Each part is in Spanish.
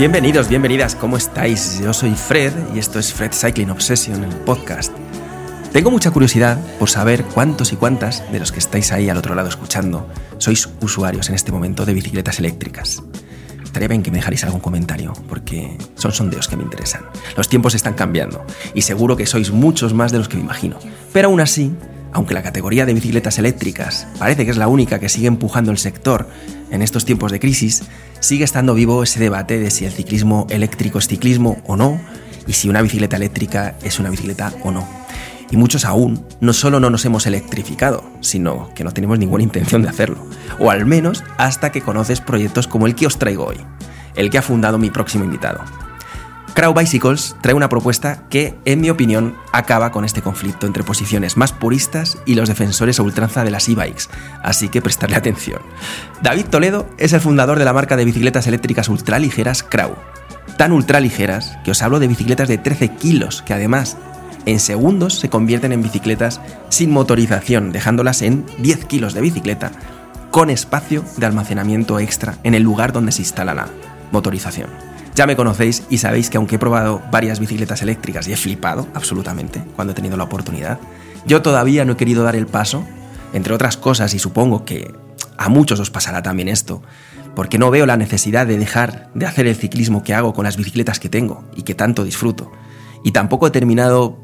Bienvenidos, bienvenidas, ¿cómo estáis? Yo soy Fred y esto es Fred Cycling Obsession, el podcast. Tengo mucha curiosidad por saber cuántos y cuántas de los que estáis ahí al otro lado escuchando sois usuarios en este momento de bicicletas eléctricas. Estaría bien que me dejarais algún comentario, porque son sondeos que me interesan. Los tiempos están cambiando y seguro que sois muchos más de los que me imagino. Pero aún así, aunque la categoría de bicicletas eléctricas parece que es la única que sigue empujando el sector en estos tiempos de crisis, sigue estando vivo ese debate de si el ciclismo eléctrico es ciclismo o no, y si una bicicleta eléctrica es una bicicleta o no. Y muchos aún no solo no nos hemos electrificado, sino que no tenemos ninguna intención de hacerlo. O al menos hasta que conoces proyectos como el que os traigo hoy, el que ha fundado mi próximo invitado. Crow Bicycles trae una propuesta que, en mi opinión, acaba con este conflicto entre posiciones más puristas y los defensores a ultranza de las e-bikes, así que prestarle atención. David Toledo es el fundador de la marca de bicicletas eléctricas ultraligeras Crow. Tan ultraligeras que os hablo de bicicletas de 13 kilos, que además en segundos se convierten en bicicletas sin motorización, dejándolas en 10 kilos de bicicleta, con espacio de almacenamiento extra en el lugar donde se instala la motorización. Ya me conocéis y sabéis que aunque he probado varias bicicletas eléctricas y he flipado absolutamente cuando he tenido la oportunidad, yo todavía no he querido dar el paso, entre otras cosas, y supongo que a muchos os pasará también esto, porque no veo la necesidad de dejar de hacer el ciclismo que hago con las bicicletas que tengo y que tanto disfruto. Y tampoco he terminado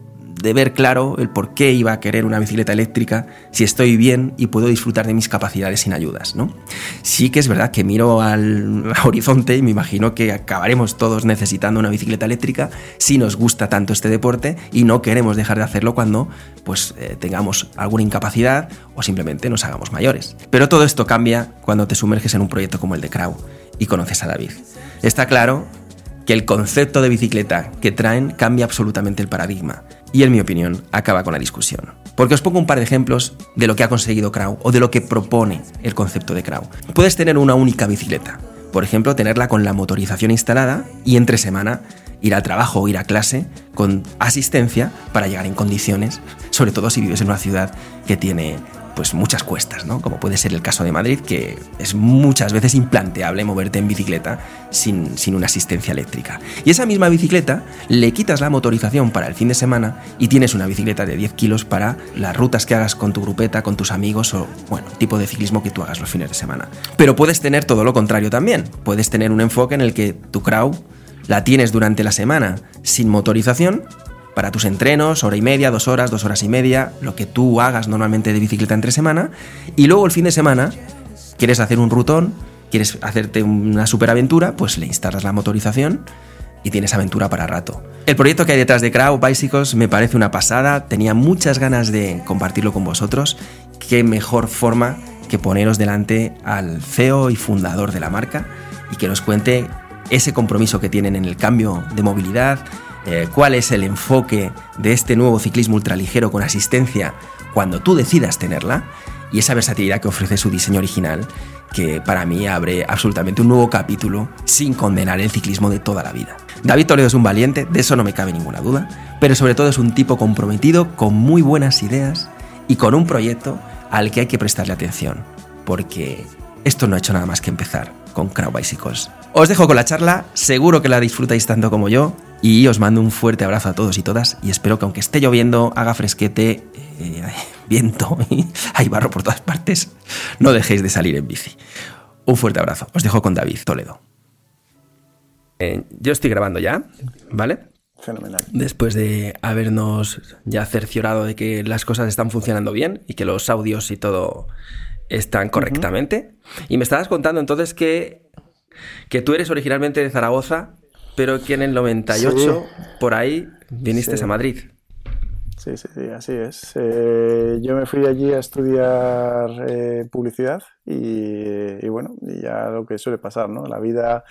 de ver claro el por qué iba a querer una bicicleta eléctrica si estoy bien y puedo disfrutar de mis capacidades sin ayudas, ¿no? Sí que es verdad que miro al horizonte y me imagino que acabaremos todos necesitando una bicicleta eléctrica si nos gusta tanto este deporte y no queremos dejar de hacerlo cuando pues eh, tengamos alguna incapacidad o simplemente nos hagamos mayores. Pero todo esto cambia cuando te sumerges en un proyecto como el de Crow y conoces a David. Está claro que el concepto de bicicleta que traen cambia absolutamente el paradigma y en mi opinión acaba con la discusión. Porque os pongo un par de ejemplos de lo que ha conseguido Crow o de lo que propone el concepto de Crow. Puedes tener una única bicicleta, por ejemplo, tenerla con la motorización instalada y entre semana ir al trabajo o ir a clase con asistencia para llegar en condiciones, sobre todo si vives en una ciudad que tiene pues muchas cuestas, ¿no? Como puede ser el caso de Madrid, que es muchas veces implanteable moverte en bicicleta sin, sin una asistencia eléctrica. Y esa misma bicicleta le quitas la motorización para el fin de semana y tienes una bicicleta de 10 kilos para las rutas que hagas con tu grupeta, con tus amigos o, bueno, tipo de ciclismo que tú hagas los fines de semana. Pero puedes tener todo lo contrario también. Puedes tener un enfoque en el que tu crowd la tienes durante la semana sin motorización para tus entrenos, hora y media, dos horas, dos horas y media, lo que tú hagas normalmente de bicicleta entre semana, y luego el fin de semana quieres hacer un rutón, quieres hacerte una superaventura, pues le instalas la motorización y tienes aventura para rato. El proyecto que hay detrás de Crow Bicycles me parece una pasada, tenía muchas ganas de compartirlo con vosotros. Qué mejor forma que poneros delante al CEO y fundador de la marca y que nos cuente ese compromiso que tienen en el cambio de movilidad, eh, cuál es el enfoque de este nuevo ciclismo ultraligero con asistencia cuando tú decidas tenerla y esa versatilidad que ofrece su diseño original que para mí abre absolutamente un nuevo capítulo sin condenar el ciclismo de toda la vida. David Toledo es un valiente, de eso no me cabe ninguna duda, pero sobre todo es un tipo comprometido con muy buenas ideas y con un proyecto al que hay que prestarle atención, porque esto no ha hecho nada más que empezar con Crow Bicycles. Os dejo con la charla, seguro que la disfrutáis tanto como yo, y os mando un fuerte abrazo a todos y todas y espero que aunque esté lloviendo, haga fresquete, eh, viento y hay barro por todas partes, no dejéis de salir en bici. Un fuerte abrazo. Os dejo con David Toledo. Eh, yo estoy grabando ya, ¿vale? Fenomenal. Después de habernos ya cerciorado de que las cosas están funcionando bien y que los audios y todo están correctamente. Y me estabas contando entonces que, que tú eres originalmente de Zaragoza pero que en el 98, por ahí, viniste a Madrid. Sí, sí, sí, así es. Eh, yo me fui allí a estudiar eh, publicidad y, bueno, y ya lo que suele pasar, ¿no? La vida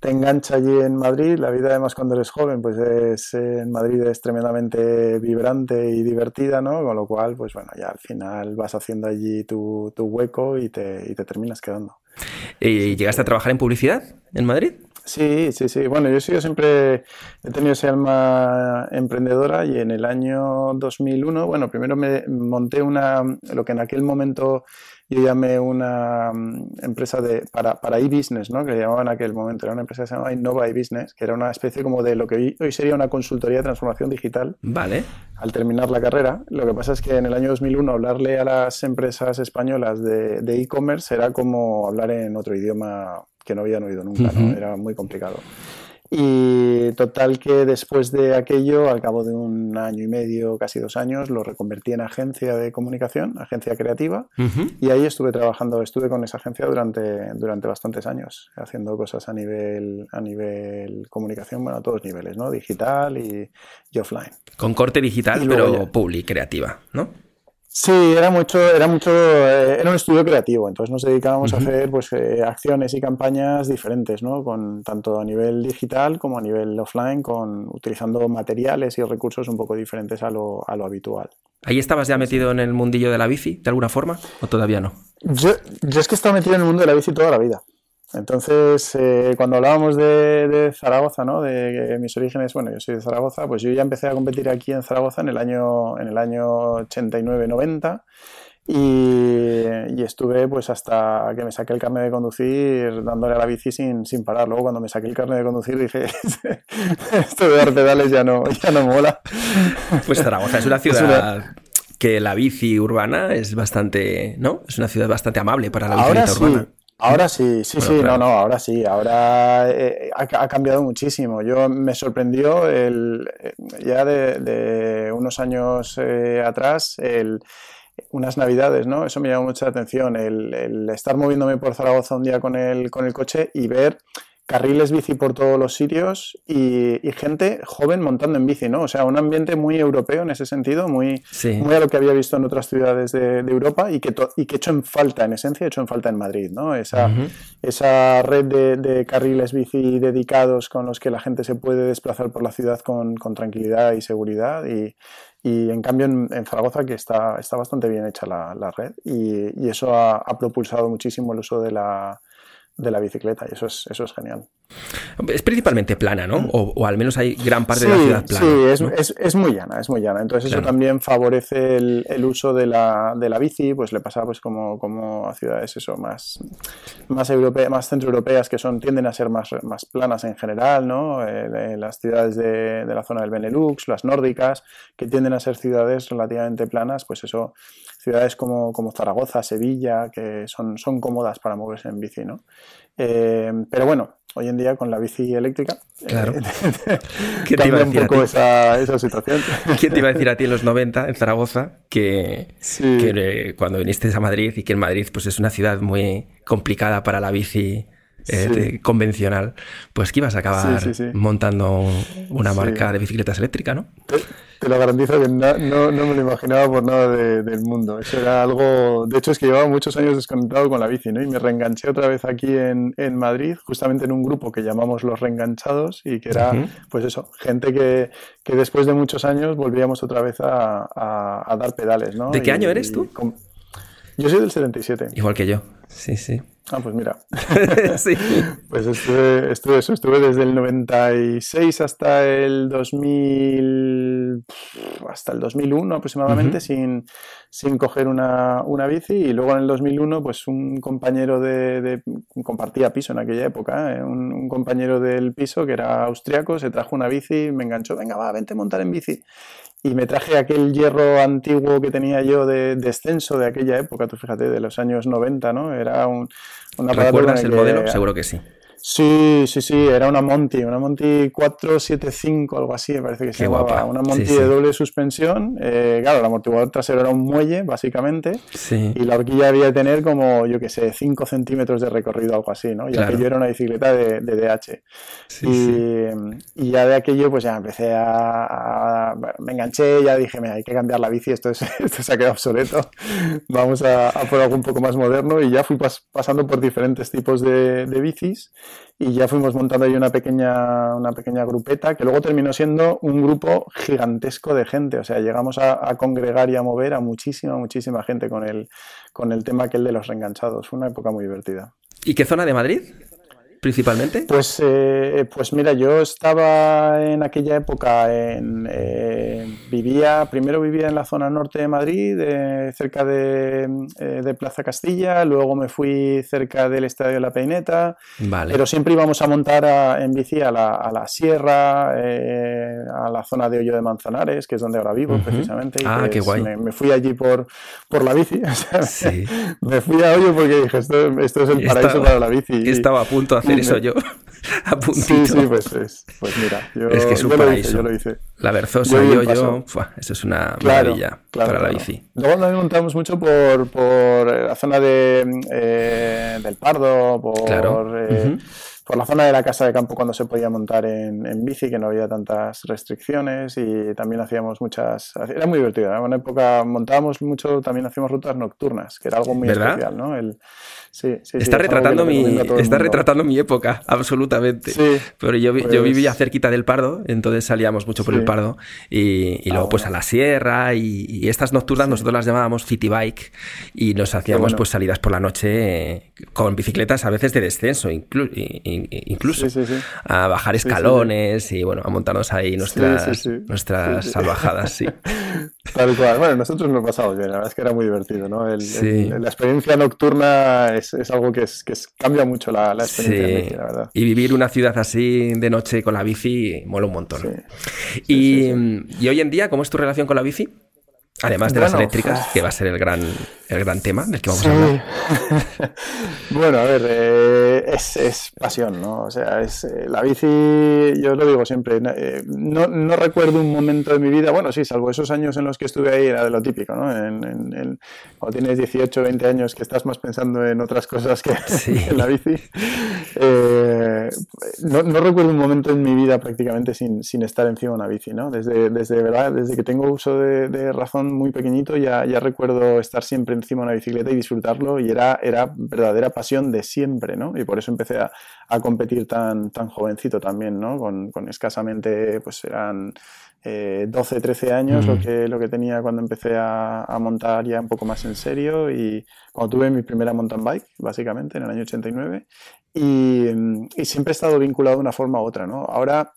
te engancha allí en Madrid, la vida además cuando eres joven, pues es, en Madrid es tremendamente vibrante y divertida, ¿no? Con lo cual, pues bueno, ya al final vas haciendo allí tu, hueco y te, y te terminas quedando. ¿Y llegaste a trabajar en publicidad en Madrid? Sí, sí, sí. Bueno, yo he sido siempre, he tenido ese alma emprendedora y en el año 2001, bueno, primero me monté una, lo que en aquel momento yo llamé una mm, empresa de, para, para e-business, ¿no? que le llamaban en aquel momento, era una empresa que se llamaba Innova e-business, que era una especie como de lo que hoy sería una consultoría de transformación digital. Vale. Al terminar la carrera, lo que pasa es que en el año 2001 hablarle a las empresas españolas de e-commerce era como hablar en otro idioma que no habían oído nunca, ¿no? era muy complicado. Y total que después de aquello, al cabo de un año y medio, casi dos años, lo reconvertí en agencia de comunicación, agencia creativa, y ahí estuve trabajando, estuve con esa agencia durante, durante bastantes años, haciendo cosas a nivel, a nivel comunicación, bueno, a todos niveles, ¿no? Digital y, offline. Con corte digital, pero public, creativa, ¿no? Sí, era mucho, era mucho, eh, era un estudio creativo, entonces nos dedicábamos a hacer pues eh, acciones y campañas diferentes, ¿no? Con tanto a nivel digital como a nivel offline, con utilizando materiales y recursos un poco diferentes a lo, a lo habitual. ¿Ahí estabas ya metido en el mundillo de la bici, de alguna forma, o todavía no? Yo, yo es que he estado metido en el mundo de la bici toda la vida. Entonces, eh, cuando hablábamos de, Zaragoza, ¿no? de mis orígenes, bueno, yo soy de Zaragoza, pues yo ya empecé a competir aquí en Zaragoza en el año, en el año 89-90 y, estuve pues hasta que me saqué el carnet de conducir dándole a la bici sin, sin parar. Luego cuando me saqué el carnet de conducir dije, esto de dar pedales ya no, ya no mola. Pues Zaragoza es una ciudad... que la bici urbana es bastante, ¿no? Es una ciudad bastante amable para la bicicleta urbana. Ahora sí, sí, sí, no, no, ahora sí, ahora eh, ha, cambiado muchísimo. Yo me sorprendió el, eh, ya de, unos años eh, atrás el, unas navidades, ¿no? Eso me llamó mucha atención, el, el, estar moviéndome por Zaragoza un día con el, con el coche y ver carriles bici por todos los sitios y, gente joven montando en bici, ¿no? O sea, un ambiente muy europeo en ese sentido, muy, muy a lo que había visto en otras ciudades de, Europa y que, y que he hecho en falta, en esencia, he hecho en falta en Madrid, ¿no? Esa, esa red de, carriles bici dedicados con los que la gente se puede desplazar por la ciudad con, tranquilidad y seguridad y, en cambio en, Zaragoza que está, está bastante bien hecha la, red y, eso ha propulsado muchísimo el uso de la de la bicicleta y eso es, eso es genial. Es principalmente plana, ¿no? O, al menos hay gran parte de la ciudad plana. Sí, es, muy llana, es muy llana. Entonces eso también favorece el, uso de la, de la, bici, pues le pasa pues como, como a ciudades eso, más, más, europeas, más centroeuropeas que son, tienden a ser más, más planas en general, ¿no? Eh, las ciudades de, de la zona del Benelux, las nórdicas, que tienden a ser ciudades relativamente planas, pues eso ciudades como, como Zaragoza, Sevilla, que son, son cómodas para moverse en bici, ¿no? Eh, pero bueno, hoy en día con la bici eléctrica. Claro. Eh, ¿Qué te iba a decir un poco esa, esa, situación. ¿Quién te iba a decir a ti en los 90 en Zaragoza que, que eh, cuando viniste a Madrid y que en Madrid pues es una ciudad muy complicada para la bici eh, convencional, pues que ibas a acabar montando una marca de bicicletas eléctricas, ¿no? Te, lo garantizo que no, no, me lo imaginaba por nada del mundo. Eso era algo. De hecho, es que llevaba muchos años desconectado con la bici, ¿no? Y me reenganché otra vez aquí en, en Madrid, justamente en un grupo que llamamos Los Reenganchados, y que era, pues eso, gente que, que, después de muchos años volvíamos otra vez a, a, dar pedales, ¿no? ¿De qué año eres tú? Yo soy del 77. Igual que yo, sí, sí. Ah, pues mira. sí. Pues estuve, estuve, eso, estuve desde el 96 hasta el 2000, hasta el 2001 aproximadamente sin, sin coger una, una, bici y luego en el 2001 pues un compañero de, compartía piso en aquella época, ¿eh? un, un, compañero del piso que era austriaco se trajo una bici, me enganchó, venga va, vente a montar en bici y me traje aquel hierro antiguo que tenía yo de descenso de aquella época, tú fíjate, de los años 90, ¿no? Era un, una ¿Recuerdas el modelo? Seguro que sí. Sí, sí, sí, era una Monty, una Monty 475, algo así, me parece que se llamaba. Una Monty de doble suspensión. Eh, claro, el amortiguador trasero era un muelle, básicamente. Y la horquilla debía tener como, yo qué sé, 5 centímetros de recorrido, algo así, ¿no? Y aquello era una bicicleta de, DH. y, ya de aquello, pues ya empecé a. me enganché, ya dije, mira, hay que cambiar la bici, esto, esto se ha quedado obsoleto. Vamos a, por algo un poco más moderno. Y ya fui pasando por diferentes tipos de, de bicis y ya fuimos montando ahí una pequeña, una pequeña grupeta que luego terminó siendo un grupo gigantesco de gente. O sea, llegamos a, congregar y a mover a muchísima, muchísima gente con el, con el tema aquel de los reenganchados. Fue una época muy divertida. ¿Y qué zona de Madrid? Principalmente? Pues, eh, pues mira, yo estaba en aquella época, en, eh, vivía, primero vivía en la zona norte de Madrid, cerca de, de, Plaza Castilla, luego me fui cerca del Estadio de la Peineta, vale. pero siempre íbamos a montar en bici a la, a la sierra, a la zona de Hoyo de Manzanares, que es donde ahora vivo precisamente. ah, qué pues guay. Me, fui allí por, por la bici, sí. me fui a Hoyo porque dije, esto, esto es el paraíso para la bici. Estaba a punto de hacer eso yo. a puntito. Sí, sí, pues, es, pues mira. Yo, es que es un yo paraíso. Lo hice, yo lo hice. La Berzosa, yo, yo, eso es una claro, maravilla claro, para la bici. Luego también montamos mucho por, por la zona de, eh, del Pardo, por, eh, por la zona de la casa de campo cuando se podía montar en, en bici, que no había tantas restricciones y también hacíamos muchas... Era muy divertido. En una época montábamos mucho, también hacíamos rutas nocturnas, que era algo muy ¿Verdad? especial, ¿no? El, sí, sí, sí, Está retratando mi, está retratando mi época, absolutamente. Pero yo, yo pues- vivía cerquita del Pardo, entonces salíamos mucho por el Pardo y, y Ah, luego pues a la sierra y, y estas nocturnas nosotros las llamábamos city bike y nos hacíamos bueno. pues salidas por la noche eh, con bicicletas a veces de descenso inclu- incluso. A bajar escalones y bueno a montarnos ahí nuestras, nuestras salvajadas sí. Tal cual. Bueno, nosotros nos pasamos bien, la verdad es que era muy divertido, ¿no? El- Sí. el- la experiencia nocturna es, es algo que, es, que es- cambia mucho la, la experiencia en Sí. bici, la verdad. Y vivir una ciudad así de noche con la bici mola un montón. Sí. y, sí, sí. y hoy en día, ¿cómo es tu relación con la bici? Además de las eléctricas, uf. que va a ser el gran, el gran tema del que vamos Sí. a hablar. bueno, a ver, eh, es, es pasión, ¿no? O sea, es eh, la bici, yo lo digo siempre, eh, no, no recuerdo un momento de mi vida, bueno, sí, salvo esos años en los que estuve ahí, era de lo típico, ¿no? En, en- en- cuando tienes 18, 20 años que estás más pensando en otras cosas que Sí. en la bici. Eh, no, no recuerdo un momento en mi vida prácticamente sin, sin estar encima de una bici, ¿no? Desde, desde, ¿verdad? desde que tengo uso de, de razón muy pequeñito ya, ya recuerdo estar siempre encima de una bicicleta y disfrutarlo y era, era verdadera pasión de siempre, ¿no? Y por eso empecé a, a competir tan, tan jovencito también, ¿no? Con, con escasamente, pues eran eh, 12, 13 años Mm. lo, que, lo que tenía cuando empecé a, a montar ya un poco más en serio y cuando tuve mi primera mountain bike, básicamente, en el año 89. Y, y siempre he estado vinculado de una forma u otra, ¿no? Ahora,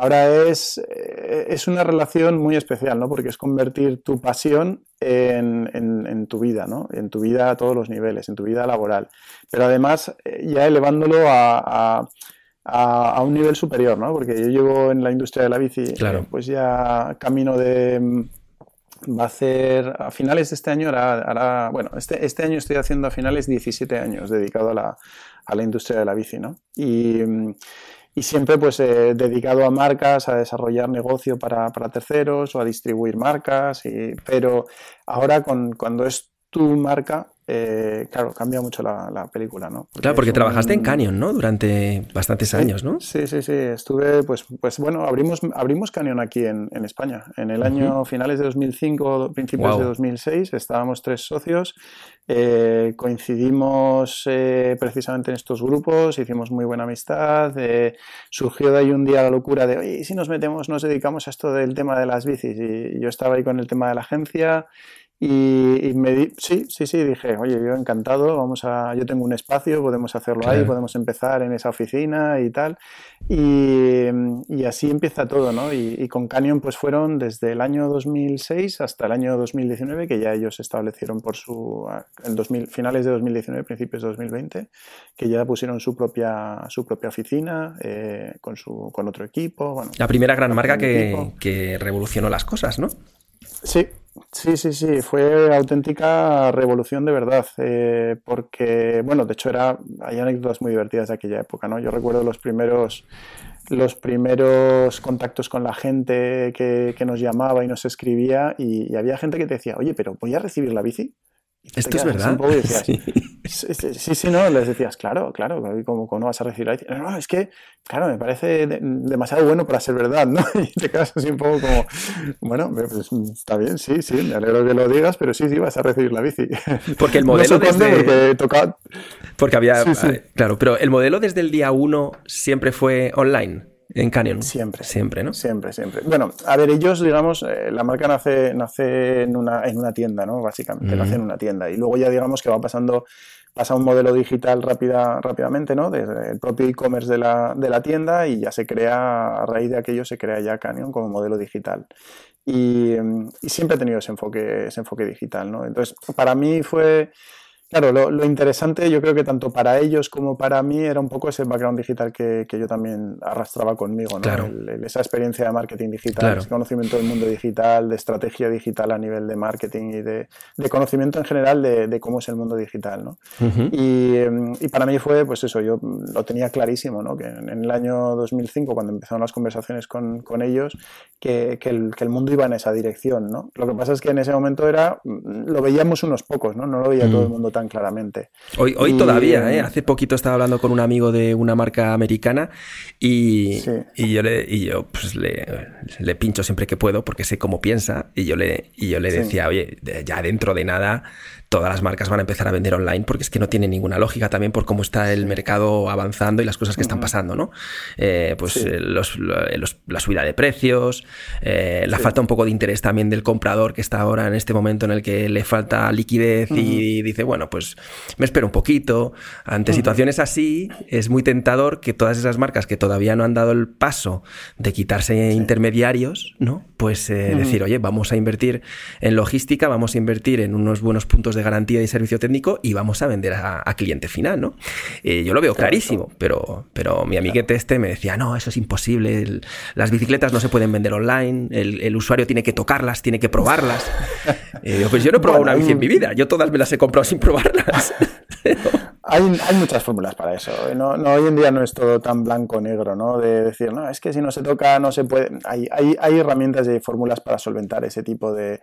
ahora es, eh, es una relación muy especial, ¿no? Porque es convertir tu pasión en, en- en tu vida, ¿no? En tu vida a todos los niveles, en tu vida laboral. Pero además, eh, ya elevándolo a, a- a- un nivel superior, ¿no? Porque yo llevo en la industria de la bici, eh, Claro. pues ya camino de... mm, Va a hacer a finales de este año, hará, hará- bueno, este, este año estoy haciendo a finales 17 años dedicado a la, a la industria de la bici, ¿no? Y, mm, y siempre pues eh, dedicado a marcas, a desarrollar negocio para, para terceros o a distribuir marcas, y- pero ahora con, cuando es tu marca, eh, claro, cambia mucho la, la película, ¿no? Claro, porque trabajaste en Canyon, ¿no? Durante bastantes años, ¿no? Sí, sí, sí. Estuve, pues, pues bueno, abrimos, abrimos Canyon aquí en, en España. En el año finales de 2005, principios Guau. de 2006, estábamos tres socios. eh, coincidimos eh, precisamente en estos grupos, hicimos muy buena amistad. eh, surgió de ahí un día la locura de, oye, ¿y si nos metemos, nos dedicamos a esto del tema de las bicis? Y yo estaba ahí con el tema de la agencia. Y, y me di, sí, sí, sí, dije, oye, yo encantado, vamos a, yo tengo un espacio, podemos hacerlo ahí, podemos empezar en esa oficina y tal. Y, y así empieza todo, ¿no? Y, y con Canyon pues fueron desde el año 2006 hasta el año 2019, que ya ellos se establecieron por su, en 2000, finales de 2019, principios de 2020, que ya pusieron su propia, su propia oficina eh, con, su, con otro equipo. Bueno, La primera gran marca que, que revolucionó las cosas, ¿no? Sí, sí, sí, sí, fue auténtica revolución de verdad, eh, porque, bueno, de hecho era, hay anécdotas muy divertidas de aquella época, ¿no? Yo recuerdo los primeros, los primeros contactos con la gente que, que nos llamaba y nos escribía y, y había gente que te decía, oye, pero ¿voy a recibir la bici? Esto es verdad. un poco y decías, Sí. Sí, sí, sí, sí, no, les decías, claro, claro, ¿cómo, cómo no vas a recibir la bici? No, es que, claro, me parece de- demasiado bueno para ser verdad, ¿no? Y te quedas así un poco como, bueno, pues, está bien, sí, sí, me alegro que lo digas, pero sí, sí, vas a recibir la bici. Porque el No modelo sé desde- porque toca... Porque había. Sí, sí. eh, Claro, pero el modelo desde el día uno siempre fue online en Canyon. Siempre. Siempre, ¿no? Siempre, siempre. Bueno, a ver, ellos, digamos, eh, la marca nace, nace en, una, en una tienda, ¿no? Básicamente, Mm. nace en una tienda. Y luego ya digamos que va pasando pasa un modelo digital rápida, rápidamente, ¿no? Desde el propio e-commerce de la, de la tienda y ya se crea, a raíz de aquello se crea ya Canyon como modelo digital. Y, y, siempre he tenido ese enfoque, ese enfoque digital, ¿no? Entonces, para mí fue Claro, lo, interesante yo creo que tanto para ellos como para mí era un poco ese background digital que, yo también arrastraba conmigo, ¿no? esa experiencia de marketing digital, ese conocimiento del mundo digital, de estrategia digital a nivel de marketing y de, conocimiento en general de, cómo es el mundo digital, ¿no? Em, y, para mí fue, pues eso, yo lo tenía clarísimo, ¿no? Que en, el año 2005, cuando empezaron las conversaciones con, ellos, que, el, que, el, mundo iba en esa dirección, ¿no? Lo que pasa es que en ese momento era, lo veíamos unos pocos, ¿no? No lo veía todo el mundo claramente. Hoy, hoy todavía, ¿eh? Hace poquito estaba hablando con un amigo de una marca americana y, y yo, le, y yo pues, le, pincho siempre que puedo porque sé cómo piensa y yo le, y yo le decía, oye, ya dentro de nada todas las marcas van a empezar a vender online porque es que no tiene ninguna lógica también por cómo está el mercado avanzando y las cosas que están pasando, ¿no? Eh, pues eh, la subida de precios, eh, la falta un poco de interés también del comprador que está ahora en este momento en el que le falta liquidez y dice, bueno, pues me espero un poquito. Ante situaciones así, es muy tentador que todas esas marcas que todavía no han dado el paso de quitarse intermediarios, ¿no? Pues decir, oye, vamos a invertir en logística, vamos a invertir en unos buenos puntos de de garantía y servicio técnico y vamos a vender a, cliente final, ¿no? Eh, yo lo veo clarísimo, pero, pero mi amiguete este me decía, no, eso es imposible, las bicicletas no se pueden vender online, el, usuario tiene que tocarlas, tiene que probarlas. Eh, pues yo no he probado una bici en mi vida, yo todas me las he comprado sin probarlas. Hay, hay, muchas fórmulas para eso. ¿eh? No, no, hoy en día no es todo tan blanco-negro, ¿no? De decir, no, es que si no se toca, no se puede. Hay, hay, hay herramientas y fórmulas para solventar ese tipo de,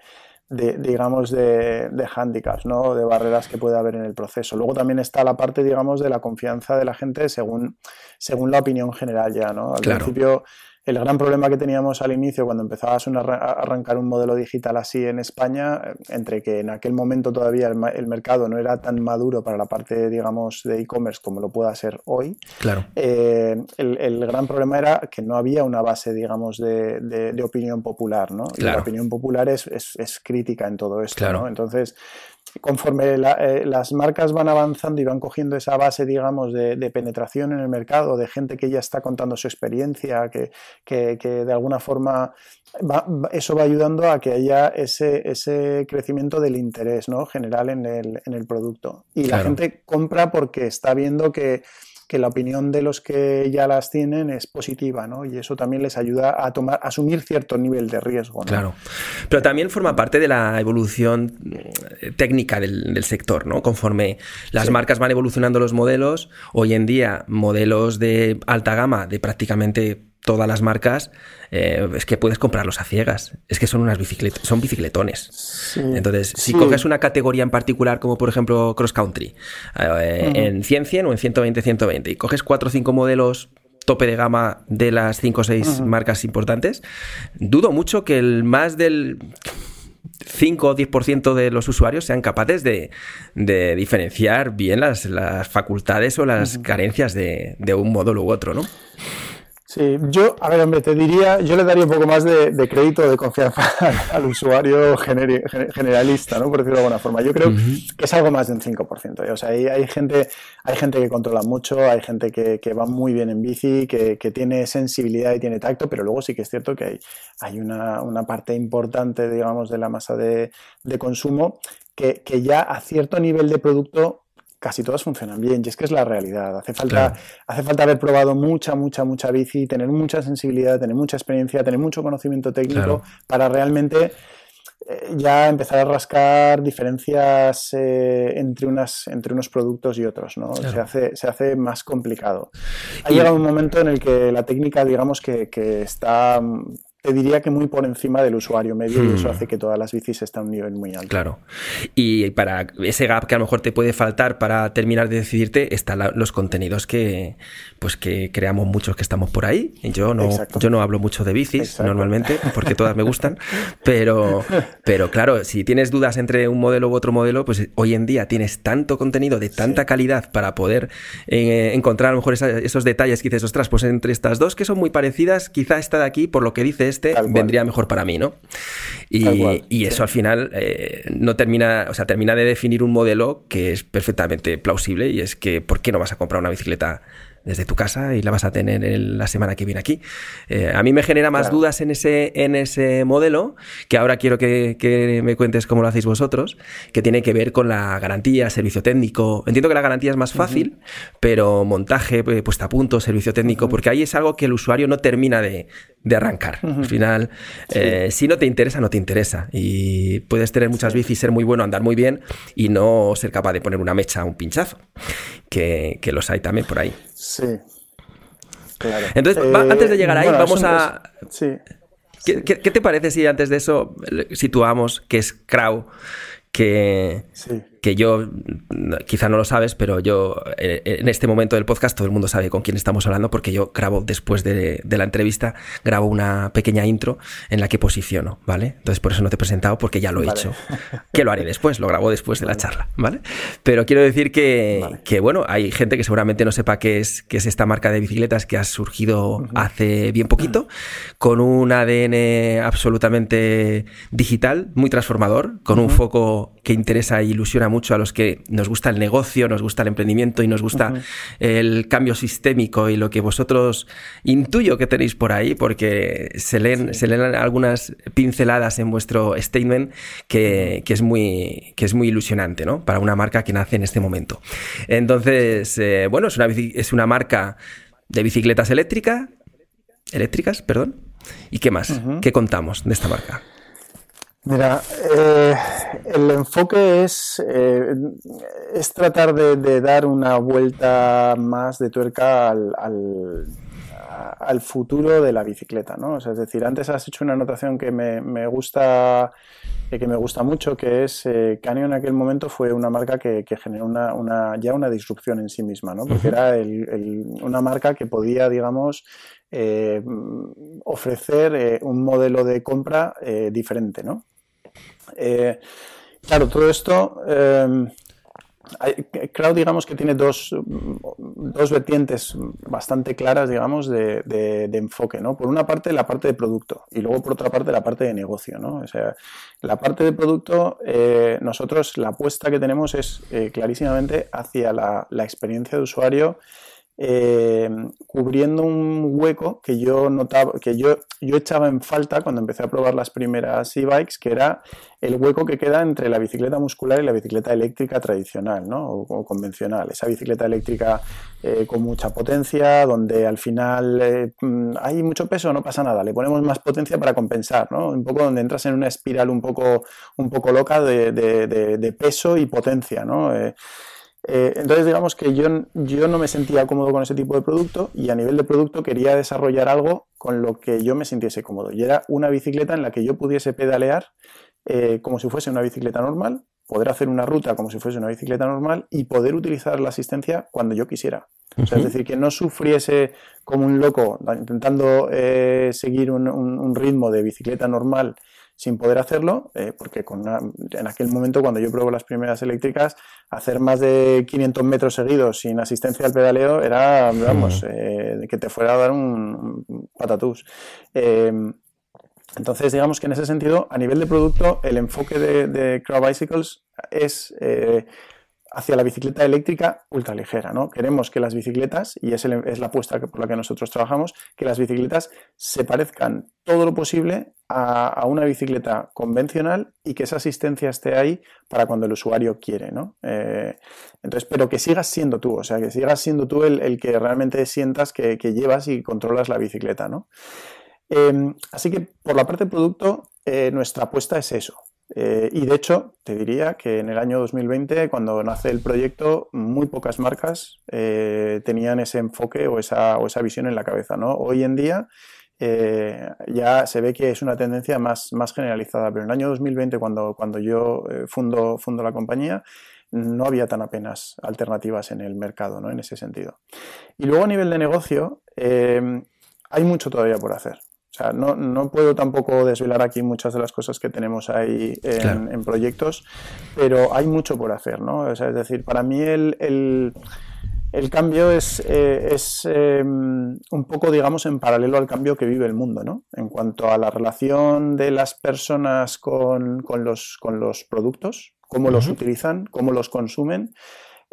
de, digamos, de, de handicaps, ¿no? de barreras que puede haber en el proceso. Luego también está la parte, digamos, de la confianza de la gente según, según la opinión general ya, ¿no? Al principio el gran problema que teníamos al inicio cuando empezabas a arrancar un modelo digital así en España, entre que en aquel momento todavía el, mercado no era tan maduro para la parte, digamos, de e-commerce como lo pueda ser hoy, claro. Eh, el, gran problema era que no había una base, digamos, de, opinión popular, ¿no? Y la opinión popular es, es, crítica en todo esto, ¿no? Entonces, conforme eh, las marcas van avanzando y van cogiendo esa base, digamos, de, penetración en el mercado, de gente que ya está contando su experiencia, que, de alguna forma eso va ayudando a que haya ese, ese crecimiento del interés ¿no? general en el, en el producto. Y la gente compra porque está viendo que que la opinión de los que ya las tienen es positiva, ¿no? Y eso también les ayuda a tomar, a asumir cierto nivel de riesgo. Claro. Pero también forma parte de la evolución eh, técnica del, sector, ¿no? Conforme las marcas van evolucionando los modelos, hoy en día modelos de alta gama de prácticamente todas las marcas, eh, es que puedes comprarlos a ciegas. Es que son unas bicicletas, son bicicletones. Entonces, si coges una categoría en particular, como por ejemplo cross country, eh, en 100-100 o en 120-120, y coges cuatro o cinco modelos tope de gama de las 5 o 6 marcas importantes, dudo mucho que el más del 5 o 10% de los usuarios sean capaces de, diferenciar bien las, facultades o las carencias de, de, un módulo u otro, ¿no? Sí, yo, a ver, hombre, te diría, yo le daría un poco más de, crédito, de confianza al, usuario generalista, ¿no? Por decirlo de alguna forma. Yo creo que es algo más de un 5%. ¿eh? O sea, hay, hay, gente, hay gente que controla mucho, hay gente que, que va muy bien en bici, que, que, tiene sensibilidad y tiene tacto, pero luego sí que es cierto que hay, hay una, una parte importante, digamos, de la masa de, de consumo que, que ya a cierto nivel de producto casi todas funcionan bien y es que es la realidad. Hace falta, hace falta haber probado mucha, mucha, mucha bici, tener mucha sensibilidad, tener mucha experiencia, tener mucho conocimiento técnico para realmente eh, ya empezar a rascar diferencias eh, entre, unas, entre unos productos y otros, ¿no? Se, hace, se hace más complicado. Ha llegado un momento en el que la técnica, digamos, que, que está te diría que muy por encima del usuario medio y eso hmm. hace que todas las bicis estén a un nivel muy alto. Claro. Y para ese gap que a lo mejor te puede faltar para terminar de decidirte, están los contenidos que pues que creamos muchos que estamos por ahí. Yo no, yo no hablo mucho de bicis normalmente, porque todas me gustan, pero, pero claro, si tienes dudas entre un modelo u otro modelo, pues hoy en día tienes tanto contenido de tanta calidad para poder eh, encontrar a lo mejor esos detalles que dices, ostras, pues entre estas dos que son muy parecidas, quizá esta de aquí, por lo que dices, este vendría mejor para mí, ¿no? Y, eso al final eh, no termina, o sea, termina de definir un modelo que es perfectamente plausible y es que ¿por qué no vas a comprar una bicicleta desde tu casa y la vas a tener la semana que viene aquí. Eh, a mí me genera más dudas en ese, en ese modelo, que ahora quiero que, me cuentes cómo lo hacéis vosotros, que tiene que ver con la garantía, servicio técnico. Entiendo que la garantía es más fácil, pero montaje, eh, puesta a punto, servicio técnico, porque ahí es algo que el usuario no termina de, arrancar. Al final, eh, si no te interesa, no te interesa. Y puedes tener muchas bicis, ser muy bueno, andar muy bien y no ser capaz de poner una mecha, un pinchazo, que, que los hay también por ahí. Sí. Claro. Entonces, antes de llegar ahí, eh, vamos a. Sí. ¿Qué, ¿Qué, te parece si antes de eso situamos que es Crow? Que, sí que yo, quizá no lo sabes, pero yo eh, en este momento del podcast todo el mundo sabe con quién estamos hablando porque yo grabo después de, la entrevista, grabo una pequeña intro en la que posiciono, ¿vale? Entonces por eso no te he presentado porque ya lo he hecho. Que lo haré después, lo grabo después de la charla, ¿vale? Pero quiero decir que, que, bueno, hay gente que seguramente no sepa qué es, qué es esta marca de bicicletas que ha surgido hace bien poquito, con un ADN absolutamente digital, muy transformador, con un foco que interesa e ilusiona mucho a los que nos gusta el negocio, nos gusta el emprendimiento y nos gusta el cambio sistémico y lo que vosotros intuyo que tenéis por ahí, porque se leen, se leen algunas pinceladas en vuestro statement que, es, muy, que es muy ilusionante, ¿no? Para una marca que nace en este momento. Entonces, eh, bueno, es una, es una marca de bicicletas eléctricas, eléctricas, perdón. ¿Y qué más? ¿Qué contamos de esta marca? Mira, eh, el enfoque es, eh, es tratar de, dar una vuelta más de tuerca al, al, futuro de la bicicleta, ¿no? es decir, antes has hecho una anotación que me, me gusta eh, que me gusta mucho, que es Canyon en aquel momento fue una marca que, generó una, una, ya una disrupción en sí misma, ¿no? Porque era una marca que podía, digamos, ofrecer un modelo de compra diferente, ¿no? Eh, claro, todo esto, eh, Crowd digamos que tiene dos, dos, vertientes bastante claras, digamos, de, enfoque, ¿no? Por una parte, la parte de producto y luego por otra parte, la parte de negocio, ¿no? O sea, la parte de producto, eh, nosotros la apuesta que tenemos es clarísimamente hacia la, la experiencia de usuario eh, cubriendo un hueco que yo notaba, que yo, yo echaba en falta cuando empecé a probar las primeras e-bikes, que era el hueco que queda entre la bicicleta muscular y la bicicleta eléctrica tradicional, ¿no? O, convencional. Esa bicicleta eléctrica eh, con mucha potencia, donde al final eh, mm, hay mucho peso, no pasa nada, le ponemos más potencia para compensar, ¿no? Un poco donde entras en una espiral un poco, un poco loca de, de peso y potencia, ¿no? Eh, entonces, digamos que yo, yo no me sentía cómodo con ese tipo de producto y a nivel de producto quería desarrollar algo con lo que yo me sintiese cómodo. Y era una bicicleta en la que yo pudiese pedalear eh, como si fuese una bicicleta normal, poder hacer una ruta como si fuese una bicicleta normal y poder utilizar la asistencia cuando yo quisiera. es decir, que no sufriese como un loco intentando eh, seguir un, ritmo de bicicleta normal sin poder hacerlo, eh, porque con en aquel momento cuando yo probé las primeras eléctricas, hacer más de 500 metros seguidos sin asistencia al pedaleo era, vamos, eh, que te fuera a dar un, patatús. Em, entonces, digamos que en ese sentido, a nivel de producto, el enfoque de, de Crowd Bicycles es eh, hacia la bicicleta eléctrica ultraligera. ¿no? Queremos que las bicicletas, y es, es la apuesta por la que nosotros trabajamos, que las bicicletas se parezcan todo lo posible a, una bicicleta convencional y que esa asistencia esté ahí para cuando el usuario quiere. ¿no? Eh, entonces, pero que sigas siendo tú, o sea, que sigas siendo tú el, que realmente sientas que, llevas y controlas la bicicleta. ¿no? Em, así que por la parte de producto, eh, nuestra apuesta es eso, eh, y de hecho, te diría que en el año 2020, cuando nace el proyecto, muy pocas marcas eh, tenían ese enfoque o esa, o esa, visión en la cabeza. ¿no? Hoy en día eh, ya se ve que es una tendencia más, más, generalizada, pero en el año 2020, cuando, cuando yo fundo, fundo la compañía, no había tan apenas alternativas en el mercado, ¿no? En ese sentido. Y luego a nivel de negocio, hay mucho todavía por hacer. O sea, no, no, puedo tampoco desvelar aquí muchas de las cosas que tenemos ahí en, proyectos, pero hay mucho por hacer, ¿no? O sea, es decir, para mí el, el cambio es, eh, es em, un poco, digamos, en paralelo al cambio que vive el mundo, ¿no? En cuanto a la relación de las personas con, los, con los productos, cómo los utilizan, cómo los consumen.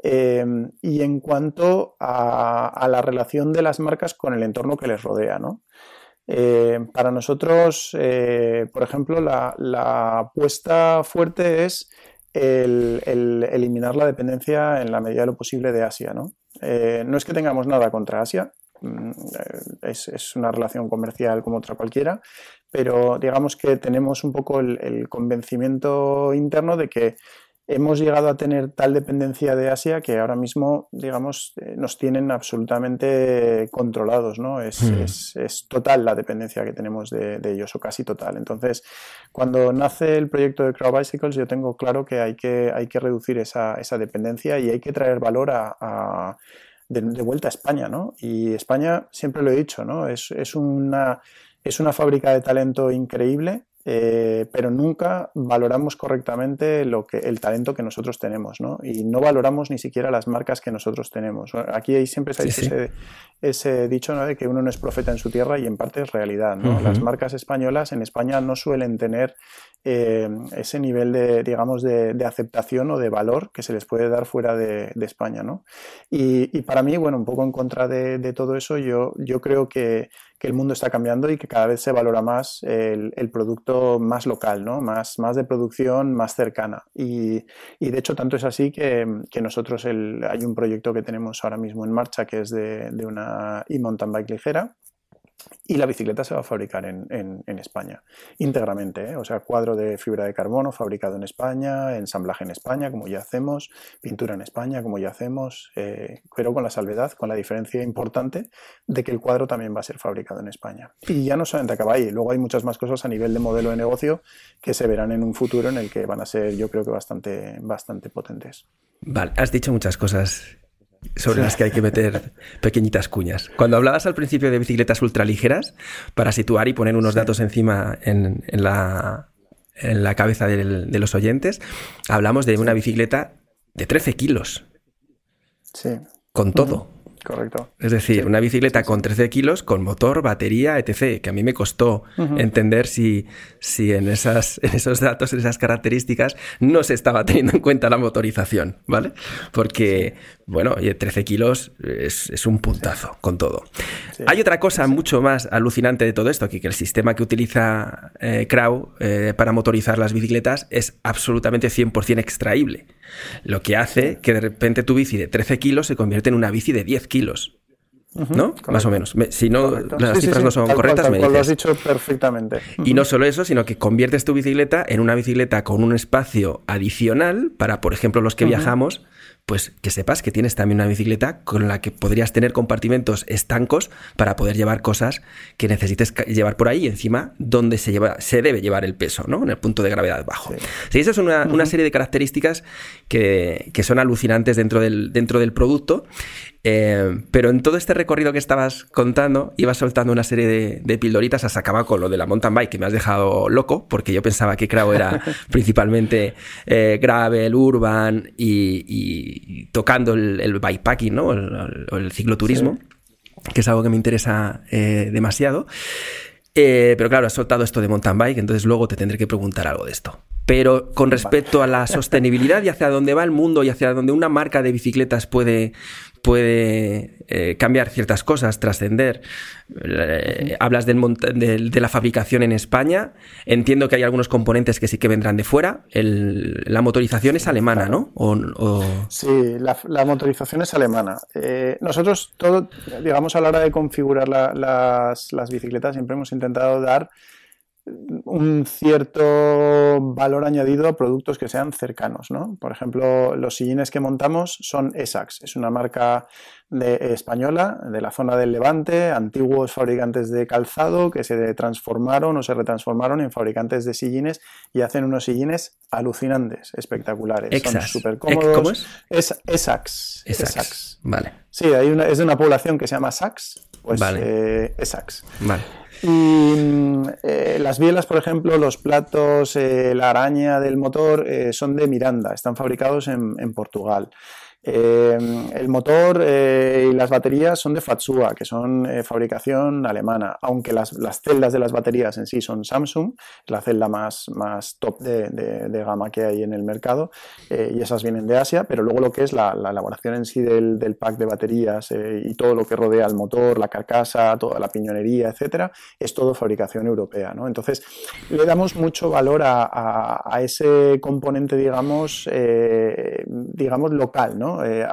Em, y en cuanto a, la relación de las marcas con el entorno que les rodea, ¿no? Eh, para nosotros, eh, por ejemplo, la, apuesta fuerte es el, eliminar la dependencia en la medida de lo posible de Asia. No, eh, no es que tengamos nada contra Asia, mm, es, una relación comercial como otra cualquiera, pero digamos que tenemos un poco el convencimiento interno de que hemos llegado a tener tal dependencia de Asia que ahora mismo, digamos, eh, nos tienen absolutamente controlados, ¿no? Hmm. Es, es, total la dependencia que tenemos de, ellos, o casi total. Entonces, cuando nace el proyecto de Crowd Bicycles, yo tengo claro que hay que, hay que reducir esa, esa dependencia y hay que traer valor a, de, vuelta a España, ¿no? Y España, siempre lo he dicho, ¿no? Es, es una... Es una fábrica de talento increíble eh, pero nunca valoramos correctamente lo que, el talento que nosotros tenemos, ¿no? Y no valoramos ni siquiera las marcas que nosotros tenemos. Aquí siempre se ha dicho Ese, dicho ¿no? de que uno no es profeta en su tierra y en parte es realidad, ¿no? Las marcas españolas en España no suelen tener eh, ese nivel de, digamos, de, aceptación o de valor que se les puede dar fuera de, España, ¿no? Y, para mí, bueno, un poco en contra de, todo eso, yo, yo creo que, el mundo está cambiando y que cada vez se valora más el, producto más local, ¿no? Más, más de producción más cercana. Y, de hecho, tanto es así que, nosotros hay un proyecto que tenemos ahora mismo en marcha que es de, una e-mountain bike ligera y la bicicleta se va a fabricar en, España, íntegramente, ¿eh? o sea, cuadro de fibra de carbono fabricado en España, ensamblaje en España, como ya hacemos, pintura en España, como ya hacemos, eh, pero con la salvedad, con la diferencia importante de que el cuadro también va a ser fabricado en España. Y ya no solamente acaba ahí, luego hay muchas más cosas a nivel de modelo de negocio que se verán en un futuro en el que van a ser, yo creo que bastante, bastante potentes. Vale, has dicho muchas cosas sobre las que hay que meter pequeñitas cuñas. Cuando hablabas al principio de bicicletas ultraligeras, para situar y poner unos datos encima en, la, en la, cabeza de los oyentes, hablamos de una bicicleta de 13 kilos. Sí. Con todo. Correcto. Es decir, una bicicleta con 13 kilos, con motor, batería, etc., que a mí me costó entender si, si en, esas, en esos datos, en esas características, no se estaba teniendo en cuenta la motorización, ¿vale? Porque, bueno, 13 kilos es, un puntazo con todo. Hay otra cosa mucho más alucinante de todo esto, que, que el sistema que utiliza eh, Crow eh, para motorizar las bicicletas es absolutamente 100% extraíble. Lo que hace que de repente tu bici de 13 kilos se convierte en una bici de 10 kilos. ¿No? Más o menos. si no, las cifras no son correctas, me dices. Lo has dicho perfectamente. Y no solo eso, sino que conviertes tu bicicleta en una bicicleta con un espacio adicional para, por ejemplo, los que viajamos, pues que sepas que tienes también una bicicleta con la que podrías tener compartimentos estancos para poder llevar cosas que necesites llevar por ahí y encima donde se, lleva, se debe llevar el peso, ¿no? En el punto de gravedad bajo. Sí. esa es una, una, serie de características que, que, son alucinantes dentro del, dentro del producto eh, pero en todo este recorrido que estabas contando, ibas soltando una serie de, de, pildoritas, has acabado con lo de la mountain bike, que me has dejado loco, porque yo pensaba que Crow era principalmente eh, gravel, urban y, tocando el, bikepacking, ¿no? O el, cicloturismo, que es algo que me interesa eh, demasiado. pero claro, has soltado esto de mountain bike, entonces luego te tendré que preguntar algo de esto. Pero con respecto a la sostenibilidad y hacia dónde va el mundo y hacia dónde una marca de bicicletas puede, puede eh, cambiar ciertas cosas, trascender. Eh, hablas del de, la fabricación en España. Entiendo que hay algunos componentes que sí que vendrán de fuera. la motorización es alemana, ¿no? Sí, la, motorización es alemana. Eh, nosotros, todo, digamos, a la hora de configurar las, las bicicletas, siempre hemos intentado dar un cierto valor añadido a productos que sean cercanos. ¿no? Por ejemplo, los sillines que montamos son ESAX, es una marca de, española de la zona del Levante, antiguos fabricantes de calzado que se transformaron o se retransformaron en fabricantes de sillines y hacen unos sillines alucinantes, espectaculares. Son súper cómodos. ¿Cómo es? es ESAX. ESAX. Vale. Sí, hay una, es de una población que se llama Sax, pues vale. Eh, ESAX. Vale. Y mm, eh, las bielas, por ejemplo, los platos, eh, la araña del motor eh, son de Miranda, están fabricados en, Portugal. El motor y las baterías son de Fatsua, que son fabricación alemana, aunque las, celdas de las baterías en sí son Samsung, la celda más, más top de, gama que hay en el mercado, y esas vienen de Asia, pero luego lo que es la, elaboración en sí del, del pack de baterías y todo lo que rodea al motor, la carcasa, toda la piñonería, etcétera, es todo fabricación europea. ¿no? Entonces, le damos mucho valor a, ese componente, digamos, eh, digamos local. ¿no? Eh,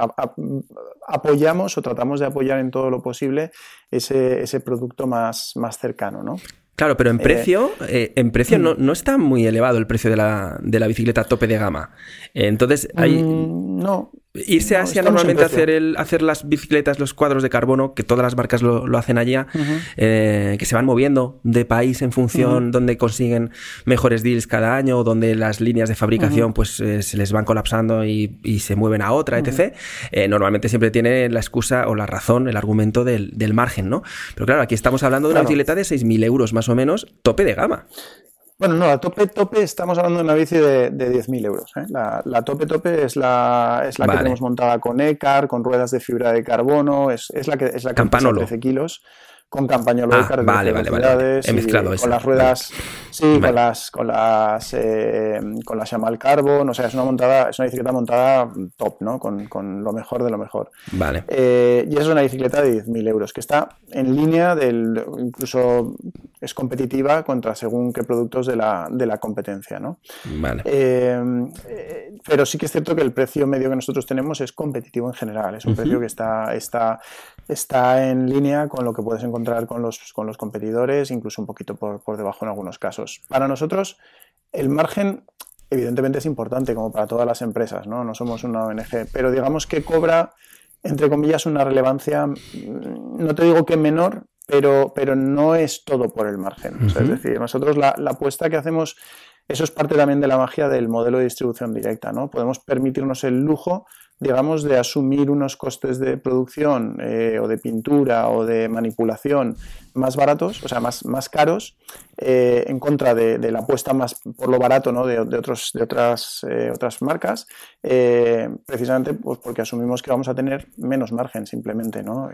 apoyamos o tratamos de apoyar en todo lo posible ese, ese producto más, más cercano. ¿no? Claro, pero en eh, precio, en precio mm. no, no, está muy elevado el precio de la, de la bicicleta tope de gama. Entonces, hay... Mm, no, Irse a Asia normalmente a hacer, el, hacer las bicicletas, los cuadros de carbono, que todas las marcas lo, hacen allá, eh, que se van moviendo de país en función donde consiguen mejores deals cada año, donde las líneas de fabricación pues eh, se les van colapsando y, se mueven a otra, etc. Eh, normalmente siempre tiene la excusa o la razón, el argumento del, margen, ¿no? Pero claro, aquí estamos hablando de una bicicleta de 6.000 euros más o menos, tope de gama. Bueno, no, la tope tope estamos hablando de una bici de, de 10.000 euros. ¿eh? La, tope tope es la, es la que tenemos montada con ECAR, con ruedas de fibra de carbono, es, es la que es la que pesa 13 kilos con campañolo ah, de vale, vale, vale. He mezclado con las ruedas sí con las con las eh, con la Shamal Carbon o sea es una montada es una bicicleta montada top no con, con lo mejor de lo mejor. Vale. Eh, y es una bicicleta de 10.000 euros que está en línea del incluso es competitiva contra según qué productos de la, de la competencia no vale eh, pero sí que es cierto que el precio medio que nosotros tenemos es competitivo en general es un precio que está está está en línea con lo que puedes encontrar con los, con los competidores, incluso un poquito por, debajo en algunos casos. Para nosotros, el margen evidentemente es importante, como para todas las empresas, ¿no? No somos una ONG, pero digamos que cobra, entre comillas, una relevancia, mm, no te digo que menor, pero, pero no es todo por el margen. es decir, nosotros la, la apuesta que hacemos, eso es parte también de la magia del modelo de distribución directa, ¿no? Podemos permitirnos el lujo digamos, de asumir unos costes de producción eh, o de pintura o de manipulación más baratos, o sea, más, más caros, eh, en contra de, la apuesta más por lo barato ¿no? de, otros, de otras, eh, otras marcas, precisamente pues porque asumimos que vamos a tener menos margen simplemente, ¿no?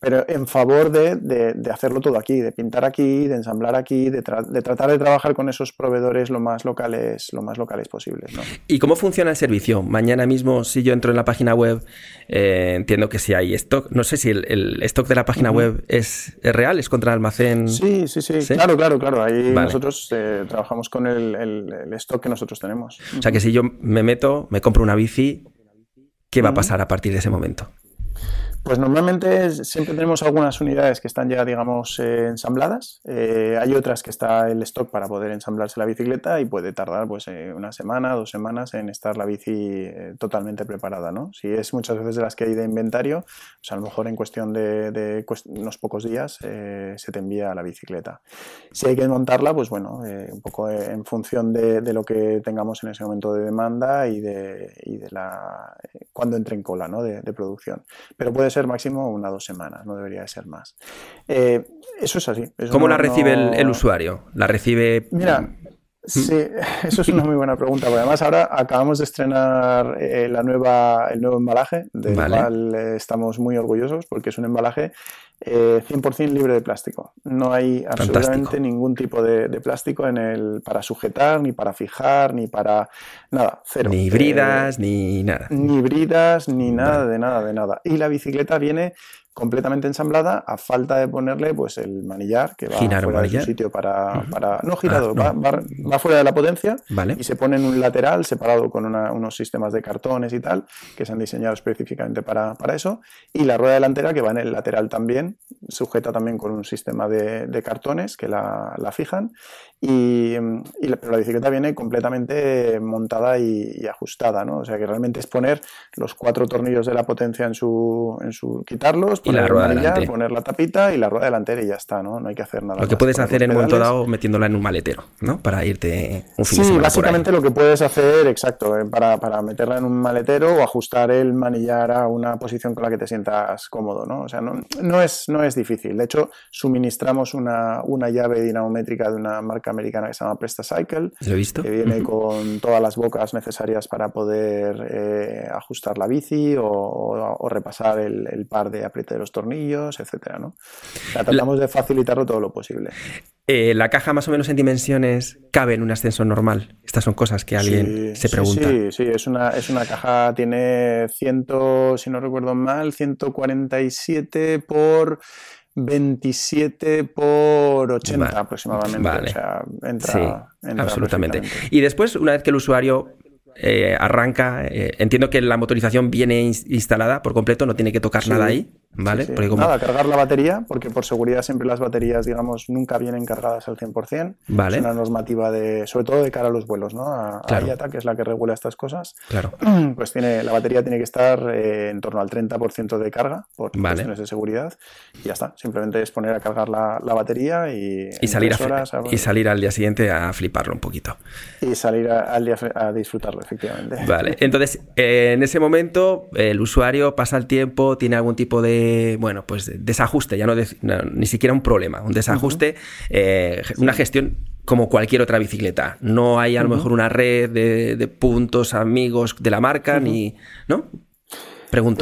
pero en favor de, hacerlo todo aquí, de pintar aquí, de ensamblar aquí, de, tratar de trabajar con esos proveedores lo más locales, lo más locales posibles. ¿no? ¿Y cómo funciona el servicio? Mañana mismo, si yo entro en la página web, entiendo que si hay stock, no sé si el, stock de la página web es, es real, es contra almacén. Sí, sí, sí, claro, claro, claro. Ahí nosotros eh, trabajamos con el, stock que nosotros tenemos. O sea que si yo me meto, me compro una bici, ¿qué va a pasar a partir de ese momento? Pues normalmente siempre tenemos algunas unidades que están ya, digamos, eh, ensambladas. Eh, hay otras que está el stock para poder ensamblarse la bicicleta y puede tardar pues eh, una semana, dos semanas en estar la bici totalmente preparada, ¿no? Si es muchas veces de las que hay de inventario, pues a lo mejor en cuestión de, unos pocos días se te envía la bicicleta. Si hay que montarla, pues bueno, un poco en función de, lo que tengamos en ese momento de demanda y de, la cuando entre en cola, ¿no? De, de producción. Pero puede ser máximo una o dos semanas, no debería de ser más. Eh, eso es así. ¿Cómo la recibe el, usuario? ¿La recibe...? Mira. Sí, eso es una muy buena pregunta. Porque además ahora acabamos de estrenar eh, la nueva, el nuevo embalaje, del cual eh, estamos muy orgullosos porque es un embalaje 100% libre de plástico. No hay absolutamente ningún tipo de, plástico en el para sujetar, ni para fijar, ni para nada, cero. Ni bridas, ni nada. Ni bridas, ni nada de nada de nada. Y la bicicleta viene completamente ensamblada a falta de ponerle pues el manillar que va fuera de su sitio para, para no girado, ah, Va, fuera de la potencia y se pone en un lateral separado con unos sistemas de cartones y tal que se han diseñado específicamente para, para, eso. Y la rueda delantera que va en el lateral también sujeta también con un sistema de, de cartones que la, la fijan. Y, y la, bicicleta viene completamente montada y, ajustada, ¿no? O sea que realmente es poner los cuatro tornillos de la potencia en su, en su quitarlos, poner la rueda poner la tapita y la rueda delantera y ya está, ¿no? No hay que hacer nada. Lo que puedes hacer en un momento dado metiéndola en un maletero, ¿no? Para irte un fin sí, de semana básicamente lo que puedes hacer, exacto, eh, para, para meterla en un maletero o ajustar el manillar a una posición con la que te sientas cómodo, ¿no? O sea, no, no es no es difícil. De hecho, suministramos una, una llave dinamométrica de una marca americana que se llama PrestaCycle, ¿Lo he visto? que viene con todas las bocas necesarias para poder eh, ajustar la bici o, o- o repasar el, el par de apriete de los tornillos, etcétera, ¿no? O sea, tratamos de facilitarlo todo lo posible. Eh, la caja más o menos en dimensiones cabe en un ascenso normal. Estas son cosas que alguien Sí, se pregunta. Sí, sí, es una, es una caja, tiene 100, si no recuerdo mal, 147 por 27 por 80 Vale, aproximadamente. vale. O sea, entra, Sí, entra absolutamente. Y después, una vez que el usuario eh, arranca, eh, entiendo que la motorización viene ins- instalada por completo, no tiene que tocar Sí, nada ahí, ¿vale? Sí, sí. Porque como- Nada, cargar la batería, porque por seguridad siempre las baterías, digamos, nunca vienen cargadas al 100%. Vale. Es una normativa de, sobre todo de cara a los vuelos, ¿no? A. IATA, que es la que regula estas cosas. Claro. Pues tiene, la batería tiene que estar eh, en torno al 30% de carga por Vale. cuestiones de seguridad. Y ya está. Simplemente es poner a cargar la, la batería y, Y salir, a, tres horas a- y salir al día siguiente a fliparlo un poquito. y salir al día a disfrutarlo, efectivamente. Vale, entonces eh, en ese momento el usuario pasa el tiempo, tiene algún tipo de, bueno, pues de desajuste, ya no, de- no, ni siquiera un problema, un desajuste, eh, una gestión como cualquier otra bicicleta. No hay a lo mejor una red de, de puntos amigos de la marca, ni, ¿no?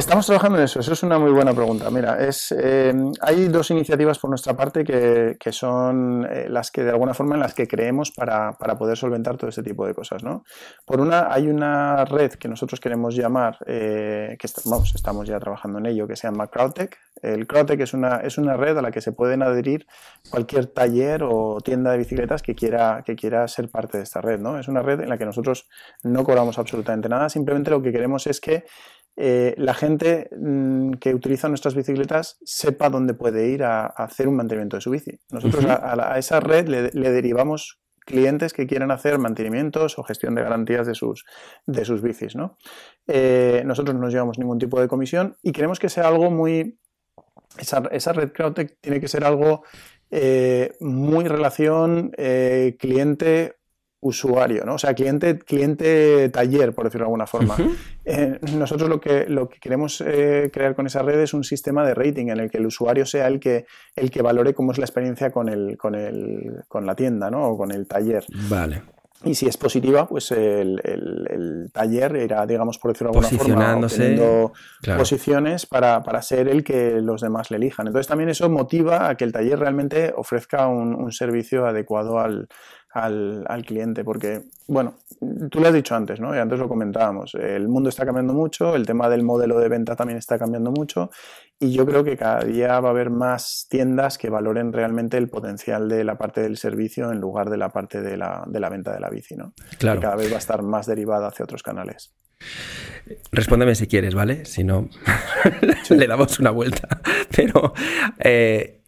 Estamos trabajando en eso, eso es una muy buena pregunta. Mira, es, eh, hay dos iniciativas por nuestra parte que, que son eh, las que de alguna forma en las que creemos para, para poder solventar todo este tipo de cosas. ¿no? Por una, hay una red que nosotros queremos llamar, eh, que est- vamos, estamos ya trabajando en ello, que se llama CrowdTech. El CrowdTech es una, es una red a la que se pueden adherir cualquier taller o tienda de bicicletas que quiera, que quiera ser parte de esta red. ¿no? Es una red en la que nosotros no cobramos absolutamente nada, simplemente lo que queremos es que eh, la gente mm, que utiliza nuestras bicicletas sepa dónde puede ir a, a hacer un mantenimiento de su bici. Nosotros a, a la- a esa red le, le derivamos clientes que quieran hacer mantenimientos o gestión de garantías de sus, de sus bicis. ¿no? Eh, nosotros no nos llevamos ningún tipo de comisión y queremos que sea algo muy... Esa, esa red CrowdTech tiene que ser algo eh, muy relación cliente usuario, ¿no? O sea, cliente, cliente taller, por decirlo de alguna forma. Eh, nosotros lo que, lo que queremos eh, crear con esa red es un sistema de rating en el que el usuario sea el que, el que valore cómo es la experiencia con, el, con, el, con la tienda ¿no? o con el taller. Vale. Y si es positiva, pues el, el- el taller irá, digamos, por decirlo de alguna forma, Posicionándose, claro. posiciones para, para ser el que los demás le elijan. Entonces también eso motiva a que el taller realmente ofrezca un, un servicio adecuado al, al, al cliente, porque, bueno, tú lo has dicho antes, ¿no? Y antes lo comentábamos, el mundo está cambiando mucho, el tema del modelo de venta también está cambiando mucho y yo creo que cada día va a haber más tiendas que valoren realmente el potencial de la parte del servicio en lugar de la parte de la, de la venta de la bici, ¿no? Claro. Que cada vez va a estar más derivada hacia otros canales. Respóndeme si quieres, ¿vale? Si no, le damos una vuelta. Pero, eh,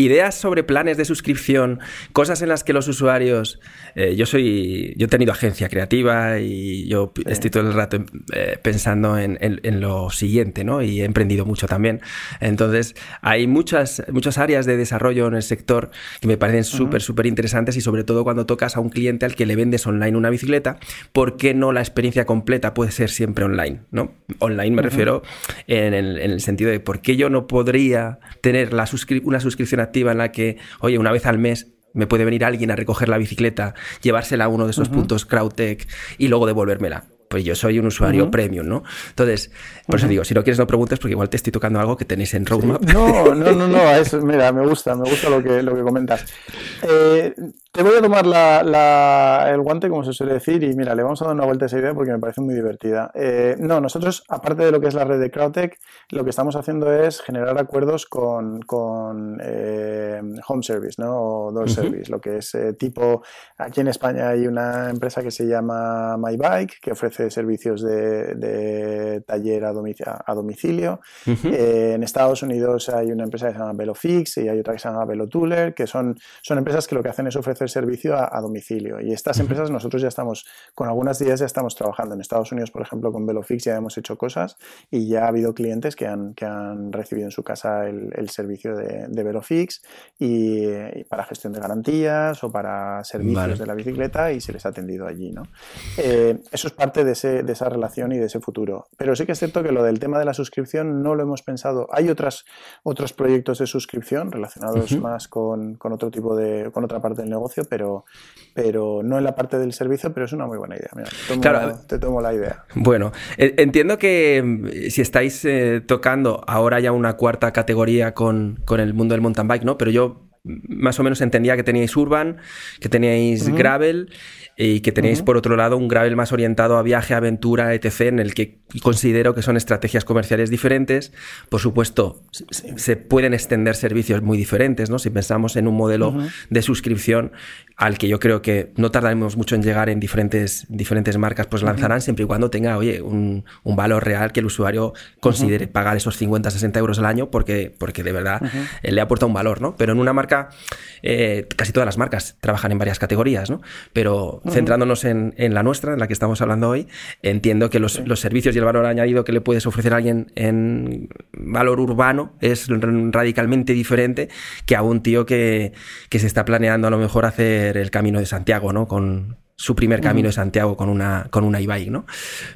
ideas sobre planes de suscripción, cosas en las que los usuarios. eh, yo soy. Yo he tenido agencia creativa y yo Sí. estoy todo el rato eh, pensando en, en- en lo siguiente, ¿no? Y he emprendido mucho también. Entonces, hay muchas, muchas áreas de desarrollo en el sector que me parecen súper, súper interesantes y sobre todo cuando tocas a un cliente al que le vendes online una bicicleta, ¿por qué no la experiencia completa puede ser siempre online? ¿no? Online me refiero en el, en el sentido de por qué yo no podría tener la suscri- una suscripción activa en la que, oye, una vez al mes me puede venir alguien a recoger la bicicleta, llevársela a uno de esos puntos CrowdTech y luego devolvérmela. Pues yo soy un usuario premium, ¿no? Entonces, por eso digo, si no quieres no preguntes porque igual te estoy tocando algo que tenéis en Roadmap. No, no, no, no, es- mira, me gusta, me gusta lo que, lo que comentas. Eh, te voy a tomar la- la- el guante, como se suele decir, y mira, le vamos a dar una vuelta a esa idea porque me parece muy divertida. Eh, no, nosotros, aparte de lo que es la red de CrowdTech, lo que estamos haciendo es generar acuerdos con, con, eh, Home Service, ¿no? O Door. Service, lo que es eh, tipo, aquí en España hay una empresa que se llama MyBike, que ofrece servicios de, de taller a domici- a domicilio. En Estados Unidos hay una empresa que se llama VeloFix y hay otra que se llama VeloTooler, que son, son empresas que lo que hacen es ofrecer de servicio a, domicilio. Y estas empresas nosotros ya estamos, con algunas de ellas ya estamos trabajando. En Estados Unidos, por ejemplo, con Velofix ya hemos hecho cosas y ya ha habido clientes que han, que han recibido en su casa el, servicio de, de Velofix y, para gestión de garantías o para servicios de la bicicleta y se les ha atendido allí. ¿no? Eh, eso es parte de, ese, de esa relación y de ese futuro. Pero sí que es cierto que lo del tema de la suscripción no lo hemos pensado. Hay otras, otros proyectos de suscripción relacionados más con, con, otro tipo de, con otra parte del negocio, pero, pero no en la parte del servicio, pero es una muy buena idea. te, tomo, la idea. Bueno, e, entiendo que mm, si estáis eh, tocando ahora ya una cuarta categoría con, con el mundo del mountain bike, ¿no? Pero yo más o menos entendía que teníais urban, que teníais gravel y que tenéis por otro lado un gravel más orientado a viaje, aventura, etc., en el que considero que son estrategias comerciales diferentes. Por supuesto, se pueden extender servicios muy diferentes, ¿no? Si pensamos en un modelo de suscripción al que yo creo que no tardaremos mucho en llegar en diferentes, diferentes marcas, pues lanzarán siempre y cuando tenga, oye, un, valor real que el usuario considere pagar esos 50, 60 euros al año porque, porque de verdad le aporta un valor, ¿no? Pero en una marca, eh, casi todas las marcas trabajan en varias categorías, ¿no? Pero centrándonos en, la nuestra, en la que estamos hablando hoy, entiendo que los, servicios y el valor añadido que le puedes ofrecer a alguien en valor urbano es radicalmente diferente que a un tío que, se está planeando a lo mejor hacer el camino de Santiago, ¿no? Con, su primer camino de Santiago con una, con una e-bike, ¿no?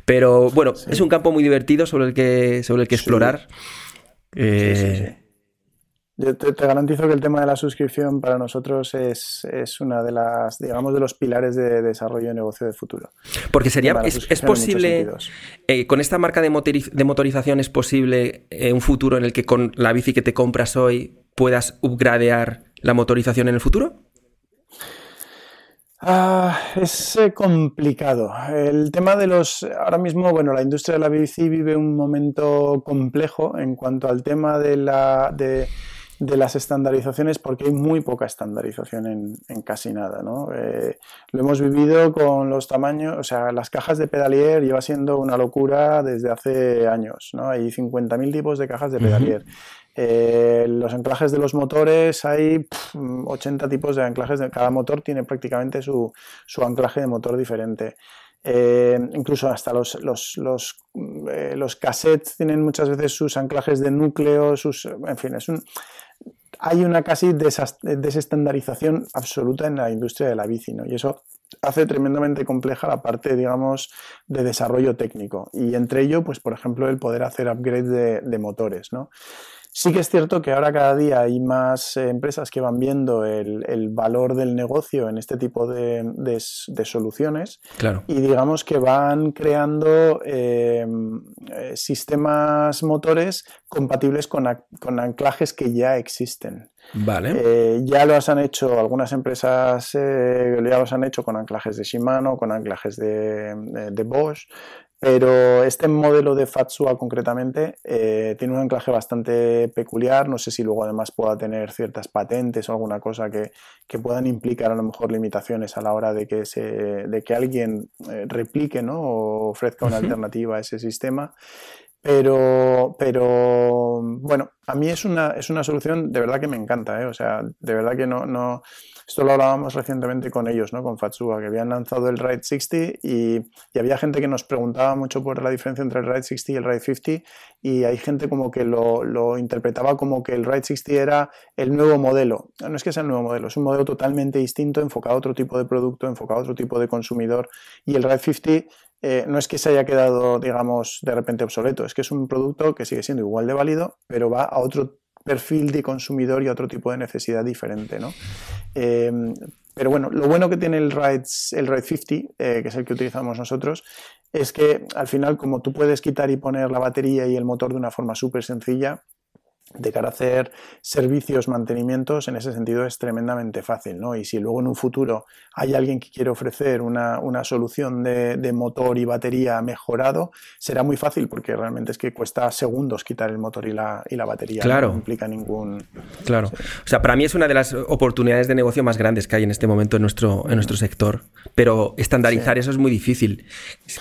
Pero bueno, es un campo muy divertido sobre el que, sobre el que explorar. Eh, yo te, garantizo que el tema de la suscripción para nosotros es, es, una de las, digamos, de los pilares de, desarrollo de negocio de futuro. Porque sería, es, posible, eh, con esta marca de, de motorización es posible eh, un futuro en el que con la bici que te compras hoy puedas upgradear la motorización en el futuro? Ah, es eh, complicado. El tema de los. Ahora mismo, bueno, la industria de la bici vive un momento complejo en cuanto al tema de la. De, de las estandarizaciones porque hay muy poca estandarización en, casi nada. ¿no? Eh, lo hemos vivido con los tamaños, o sea, las cajas de pedalier lleva siendo una locura desde hace años. ¿no? Hay 50.000 tipos de cajas de pedalier. Eh, los anclajes de los motores hay 80 tipos de anclajes. De, cada motor tiene prácticamente su, su anclaje de motor diferente. Eh, incluso hasta los, los, los, los, cassettes tienen muchas veces sus anclajes de núcleo, sus, en fin, es un, hay una casi desestandarización absoluta en la industria de la bici, ¿no? Y eso hace tremendamente compleja la parte, digamos, de desarrollo técnico. Y entre ello, pues, por ejemplo, el poder hacer upgrade de, de motores, ¿no? Sí que es cierto que ahora cada día hay más eh, empresas que van viendo el, valor del negocio en este tipo de, soluciones claro. y digamos que van creando eh, eh, sistemas motores compatibles con, anclajes que ya existen. Vale. ya lo han hecho algunas empresas, ya los han hecho con anclajes de Shimano, con anclajes de, de Bosch, pero este modelo de Fatsua concretamente eh, tiene un anclaje bastante peculiar. No sé si luego además pueda tener ciertas patentes o alguna cosa que, puedan implicar a lo mejor limitaciones a la hora de que, se, de que alguien eh, replique ¿no? o ofrezca una alternativa a ese sistema. Pero, pero bueno, a mí es una, es una solución de verdad que me encanta. ¿eh? O sea, de verdad que no, no, esto lo hablábamos recientemente con ellos, ¿no? con Fatsua, que habían lanzado el Ride 60 y, había gente que nos preguntaba mucho por la diferencia entre el Ride 60 y el Ride 50 y hay gente como que lo, interpretaba como que el Ride 60 era el nuevo modelo. No es que sea el nuevo modelo, es un modelo totalmente distinto, enfocado a otro tipo de producto, enfocado a otro tipo de consumidor y el Ride 50 eh, no es que se haya quedado, digamos, de repente obsoleto, es que es un producto que sigue siendo igual de válido, pero va a otro perfil de consumidor y otro tipo de necesidad diferente, ¿no? Em, pero bueno, lo bueno que tiene el Ride, el Ride 50, eh, que es el que utilizamos nosotros, es que al final, como tú puedes quitar y poner la batería y el motor de una forma súper sencilla, de cara a hacer servicios, mantenimientos, en ese sentido es tremendamente fácil, ¿no? Y si luego en un futuro hay alguien que quiere ofrecer una, solución de, motor y batería mejorado, será muy fácil porque realmente es que cuesta segundos quitar el motor y la, y la batería. Claro. No implica ningún... Claro. O sea, para mí es una de las oportunidades de negocio más grandes que hay en este momento en nuestro, en nuestro sector. Pero estandarizar eso es muy difícil.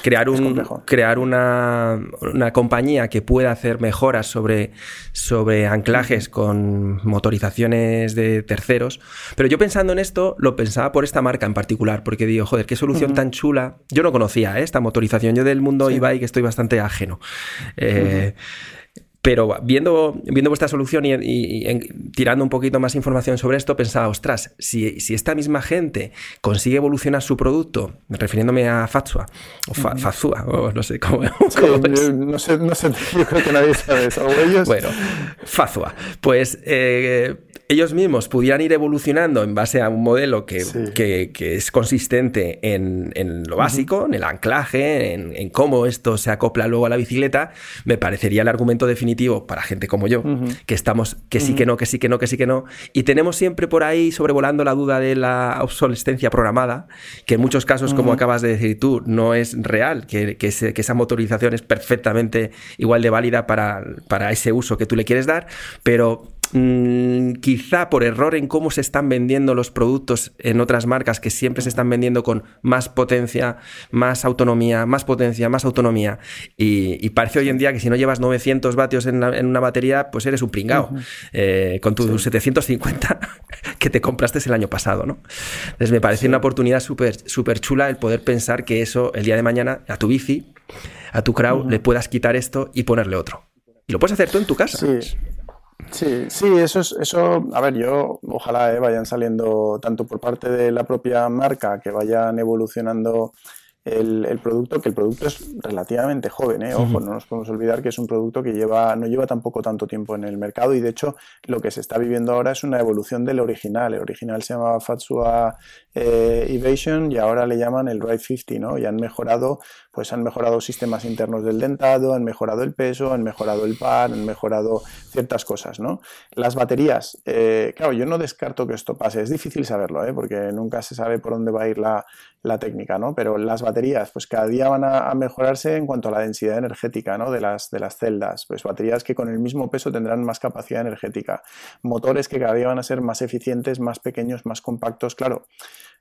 Crear, un, crear una, una compañía que pueda hacer mejoras sobre... sobre de anclajes con motorizaciones de terceros. Pero yo pensando en esto, lo pensaba por esta marca en particular, porque digo, joder, qué solución tan chula. Yo no conocía ¿eh? esta motorización, yo del mundo e que estoy bastante ajeno. Eh, pero viendo, viendo vuestra solución y, tirando un poquito más información sobre esto, pensaba, ostras, si, esta misma gente consigue evolucionar su producto, refiriéndome a Fatsua, o Fazua, o no sé cómo, no, sé, no sé, yo creo que nadie sabe eso. Ellos... Bueno, Fazua. Pues eh, ellos mismos pudieran ir evolucionando en base a un modelo que, es consistente en, lo básico, en el anclaje, en, cómo esto se acopla luego a la bicicleta, me parecería el argumento definitivo para gente como yo, que estamos que sí que no, que sí que no, que sí que no, y tenemos siempre por ahí sobrevolando la duda de la obsolescencia programada, que en muchos casos, como acabas de decir tú, no es real, que, esa motorización es perfectamente igual de válida para, para ese uso que tú le quieres dar, pero Mm, quizá por error en cómo se están vendiendo los productos en otras marcas que siempre se están vendiendo con más potencia, más autonomía, más potencia, más autonomía. Y, parece hoy en día que si no llevas 900 vatios en, una batería, pues eres un pringao. Eh, con tus 750 que te compraste el año pasado, ¿no? Entonces me parece una oportunidad súper super chula el poder pensar que eso el día de mañana a tu bici, a tu crowd, le puedas quitar esto y ponerle otro. Y lo puedes hacer tú en tu casa. Sí. Sí, sí, eso es, eso, a ver, yo ojalá eh, vayan saliendo tanto por parte de la propia marca que vayan evolucionando el, producto, que el producto es relativamente joven, ¿eh? ojo, no nos podemos olvidar que es un producto que lleva, no lleva tampoco tanto tiempo en el mercado y de hecho lo que se está viviendo ahora es una evolución del original. El original se llamaba Fatsua eh, Evasion y ahora le llaman el Ride 50, ¿no? Y han mejorado, pues han mejorado sistemas internos del dentado, han mejorado el peso, han mejorado el par, han mejorado ciertas cosas, ¿no? Las baterías, eh, claro, yo no descarto que esto pase, es difícil saberlo, ¿eh? porque nunca se sabe por dónde va a ir la, la técnica, ¿no? Pero las baterías, pues cada día van a, mejorarse en cuanto a la densidad energética, ¿no? De las, de las celdas, pues baterías que con el mismo peso tendrán más capacidad energética, motores que cada día van a ser más eficientes, más pequeños, más compactos, claro.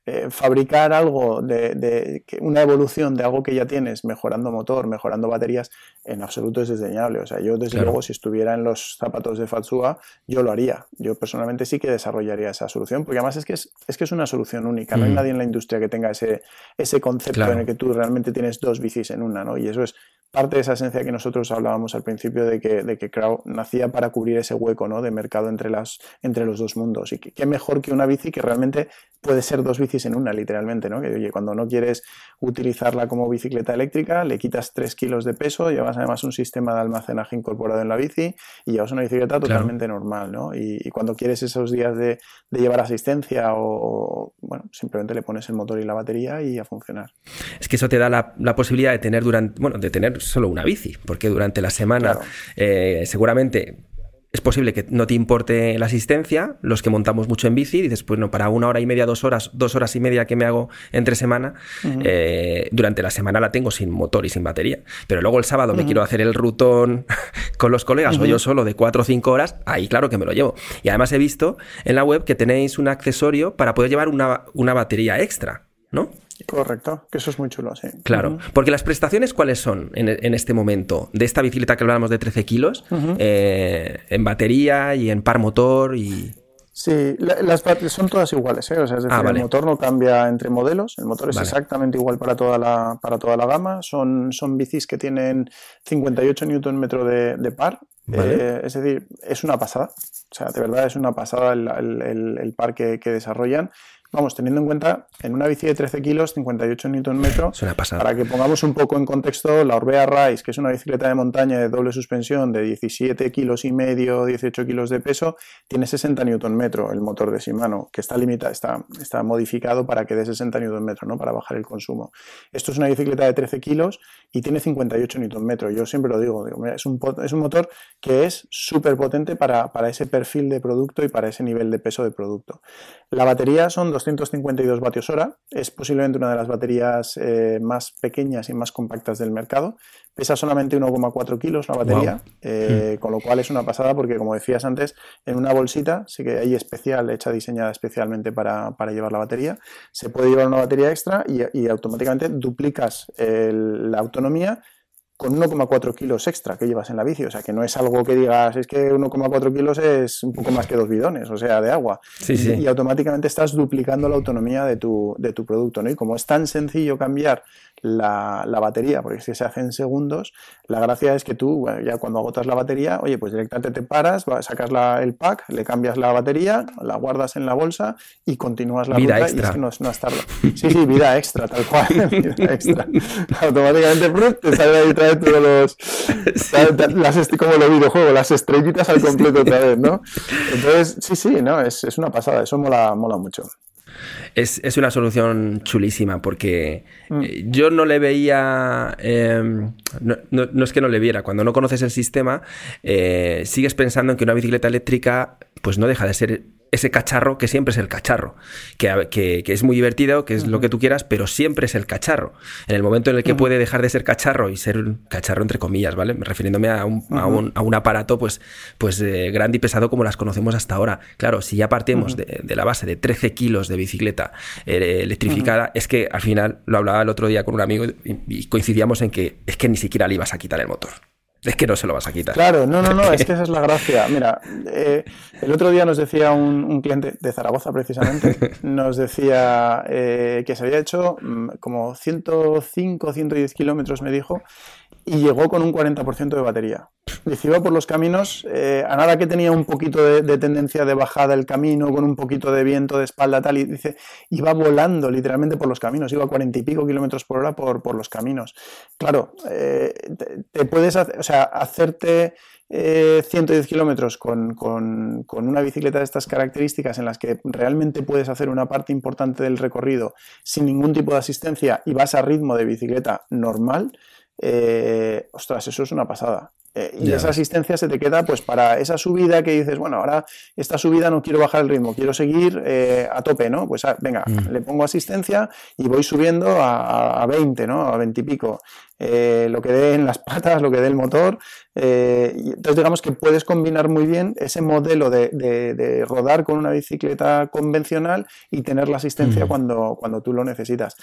Eh, fabricar algo de, una evolución de algo que ya tienes, mejorando motor, mejorando baterías, en absoluto es desdeñable. O sea, yo desde luego, si estuviera en los zapatos de Fatsua, yo lo haría. Yo personalmente sí que desarrollaría esa solución, porque además es que es, que es una solución única. No hay mm. nadie en la industria que tenga ese, ese concepto en el que tú realmente tienes dos bicis en una, ¿no? Y eso es parte de esa esencia que nosotros hablábamos al principio de que, de que Crowd nacía para cubrir ese hueco ¿no? de mercado entre, las, entre los dos mundos. Y qué mejor que una bici que realmente puede ser dos bicis en una, literalmente, ¿no? Que oye, cuando no quieres utilizarla como bicicleta eléctrica, le quitas 3 kilos de peso, llevas además un sistema de almacenaje incorporado en la bici y llevas una bicicleta totalmente normal, ¿no? Y, cuando quieres esos días de, llevar asistencia o, bueno, simplemente le pones el motor y la batería y a funcionar. Es que eso te da la, la posibilidad de tener durante, bueno, de tener solo una bici, porque durante la semana eh, seguramente es posible que no te importe la asistencia, los que montamos mucho en bici, dices, pues no, para una hora y media, dos horas, dos horas y media que me hago entre semana, eh, durante la semana la tengo sin motor y sin batería. Pero luego el sábado me quiero hacer el rutón con los colegas o yo solo de cuatro o cinco horas, ahí claro que me lo llevo. Y además he visto en la web que tenéis un accesorio para poder llevar una, una batería extra, ¿no? Correcto, que eso es muy chulo, sí. Claro, porque las prestaciones, ¿cuáles son en, este momento? De esta bicicleta que hablábamos de 13 kilos, eh, en batería y en par motor y... Sí, las son todas iguales, ¿eh? o sea, es decir, ah, el motor no cambia entre modelos, el motor es exactamente igual para toda la, para toda la gama, son, son bicis que tienen 58 Nm de, de par, eh, es decir, es una pasada, o sea, de verdad es una pasada el, par que, que desarrollan Vamos, teniendo en cuenta, en una bici de 13 kilos, 58 Nm, para que pongamos un poco en contexto, la Orbea Rise, que es una bicicleta de montaña de doble suspensión de 17 kilos y medio, 18 kilos de peso, tiene 60 Nm el motor de Shimano, que está limitado, está, está modificado para que dé 60 Nm, ¿no? Para bajar el consumo. Esto es una bicicleta de 13 kilos y tiene 58 Nm. Yo siempre lo digo, es, un, es un motor que es súper potente para, para ese perfil de producto y para ese nivel de peso de producto. La batería son 252 vatios hora, es posiblemente una de las baterías eh, más pequeñas y más compactas del mercado. Pesa solamente 1,4 kilos la batería, eh, con lo cual es una pasada porque, como decías antes, en una bolsita, sí que hay especial, hecha diseñada especialmente para, llevar la batería, se puede llevar una batería extra y, automáticamente duplicas la autonomía con 1,4 kilos extra que llevas en la bici. O sea, que no es algo que digas, es que 1,4 kilos es un poco más que dos bidones, o sea, de agua. Y, automáticamente estás duplicando la autonomía de tu, de tu producto, ¿no? Y como es tan sencillo cambiar la, batería, porque es que se hace en segundos, la gracia es que tú, ya cuando agotas la batería, oye, pues directamente te paras, sacas el pack, le cambias la batería, la guardas en la bolsa y continúas la vida ruta extra. y es que no, es tarde. Sí, sí, vida extra, tal cual. vida extra. Automáticamente te sale ahí trae todos los. Las, como los videojuegos, las estrellitas al completo otra vez, ¿no? Entonces, sí, sí, no, es, es una pasada, eso mola, mola mucho. Es, es, una solución chulísima porque mm. eh, yo no le veía, em, no, no, es que no le viera, cuando no conoces el sistema, eh, sigues pensando en que una bicicleta eléctrica pues no deja de ser ese cacharro que siempre es el cacharro, que, que, es muy divertido, que es lo que tú quieras, pero siempre es el cacharro. En el momento en el que puede dejar de ser cacharro y ser un cacharro entre comillas, ¿vale? Refiriéndome a un, a un, a un aparato pues, pues eh, grande y pesado como las conocemos hasta ahora. Claro, si ya partimos de, de, la base de 13 kilos de bicicleta eh, electrificada, es que al final, lo hablaba el otro día con un amigo y coincidíamos en que es que ni siquiera le ibas a quitar el motor. Es que no se lo vas a quitar. Claro, no, no, no, es que esa es la gracia. Mira, eh, el otro día nos decía un, cliente de Zaragoza, precisamente, nos decía eh, que se había hecho mm, como 105, 110 kilómetros, me dijo, y llegó con un 40% de batería. Dice, iba por los caminos, eh, a nada que tenía un poquito de, tendencia de bajada el camino, con un poquito de viento de espalda tal, y dice, iba volando literalmente por los caminos, iba a 40 y pico kilómetros por hora por, por los caminos. Claro, eh, te, puedes o sea, hacerte 110 eh, kilómetros con, con, con, una bicicleta de estas características en las que realmente puedes hacer una parte importante del recorrido sin ningún tipo de asistencia y vas a ritmo de bicicleta normal, eh, ostras, eso es una pasada. Eh, y esa asistencia se te queda pues para esa subida que dices, bueno, ahora esta subida no quiero bajar el ritmo, quiero seguir eh, a tope, ¿no? Pues ah, venga, mm. le pongo asistencia y voy subiendo a, a 20, ¿no? A 20 y pico. lo que dé en las patas, lo que dé el motor. Y entonces digamos que puedes combinar muy bien ese modelo de, de, rodar con una bicicleta convencional y tener la asistencia mm. cuando, cuando tú lo necesitas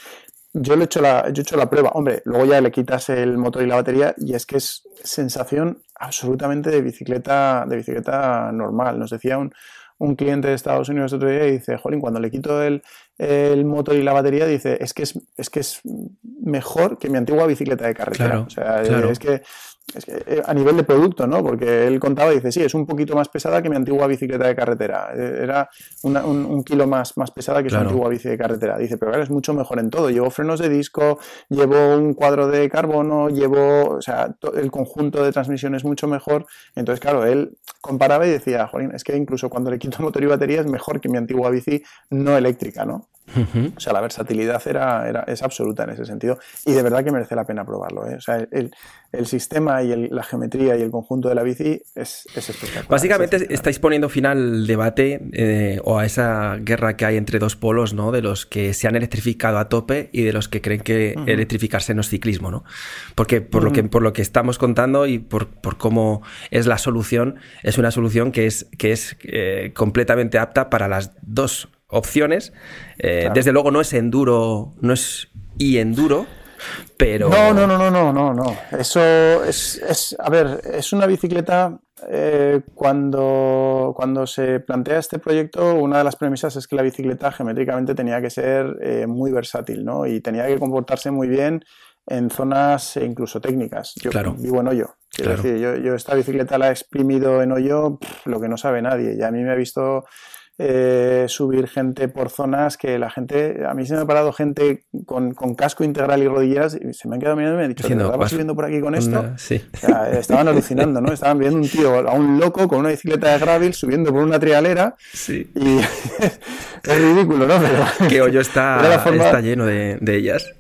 yo le he hecho la, yo he hecho la prueba. Hombre, luego ya le quitas el motor y la batería y es que es sensación absolutamente de bicicleta, de bicicleta normal. Nos decía un, un cliente de Estados Unidos otro día y dice, Jolín, cuando le quito el, el, motor y la batería, dice, es que es, es que es mejor que mi antigua bicicleta de carretera. o sea, es que eh, a nivel de producto, ¿no? Porque él contaba y dice, sí, es un poquito más pesada que mi antigua bicicleta de carretera. Eh, era un, kilo más, más pesada que su antigua bici de carretera. Dice, pero claro, es mucho mejor en todo. Llevo frenos de disco, llevo un cuadro de carbono, llevo, o sea, el conjunto de transmisión es mucho mejor. Entonces, claro, él comparaba y decía, Jolín, es que incluso cuando le quito motor y batería es mejor que mi antigua bici no eléctrica, ¿no? O sea, la versatilidad era, era, es absoluta en ese sentido y de verdad que merece la pena probarlo. ¿eh? O sea, el, el sistema y la geometría y el conjunto de la bici es, es espectacular. Básicamente estáis poniendo fin al debate eh, o a esa guerra que hay entre dos polos, ¿no? De los que se han electrificado a tope y de los que creen que electrificarse no es ciclismo, ¿no? Porque por, lo, que, por lo que estamos contando y por, por, cómo es la solución, es una solución que es, que es eh, completamente apta para las dos opciones. Eh, desde luego no es enduro, no es y enduro, pero... No, no, no, no, no, no, no. Eso es, es a ver, es una bicicleta... Eh, cuando, cuando se plantea este proyecto, una de las premisas es que la bicicleta geométricamente tenía que ser eh, muy versátil, ¿no? Y tenía que comportarse muy bien en zonas incluso técnicas. Yo claro. vivo en hoyo. Quiero decir, yo, yo, esta bicicleta la he exprimido en hoyo lo que no sabe nadie. Y a mí me ha visto eh, subir gente por zonas que la gente, a mí se me ha parado gente con, casco integral y rodilleras y se me han quedado mirando y me han dicho, ¿estás subiendo por aquí con esto? estaban alucinando, ¿no? Estaban viendo un tío, a un loco con una bicicleta de gravel subiendo por una trialera y es ridículo, ¿no? Pero, que hoyo está, está lleno de, de ellas.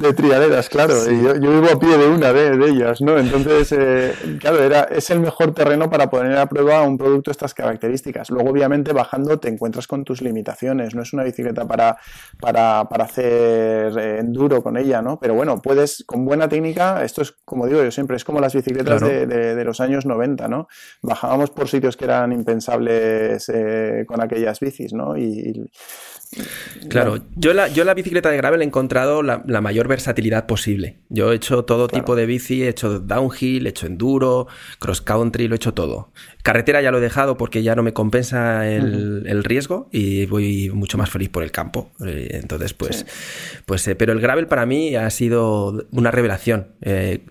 De triaderas, claro. Y yo, vivo a pie de una de, ellas, ¿no? Entonces, eh, claro, era, es el mejor terreno para poner a prueba un producto de estas características. Luego, obviamente, bajando te encuentras con tus limitaciones. No es una bicicleta para, para, para hacer eh, enduro con ella, ¿no? Pero bueno, puedes, con buena técnica, esto es, como digo yo siempre, es como las bicicletas de, de, los años 90, ¿no? Bajábamos por sitios que eran impensables eh, con aquellas bicis, ¿no? y Claro, yo la, yo la bicicleta de gravel he encontrado la, mayor mayor versatilidad posible. Yo he hecho todo tipo de bici, he hecho downhill, he hecho enduro, cross country, lo he hecho todo. Carretera ya lo he dejado porque ya no me compensa el, riesgo y voy mucho más feliz por el campo. Eh, entonces, pues, pues eh, pero el gravel para mí ha sido una revelación. Eh,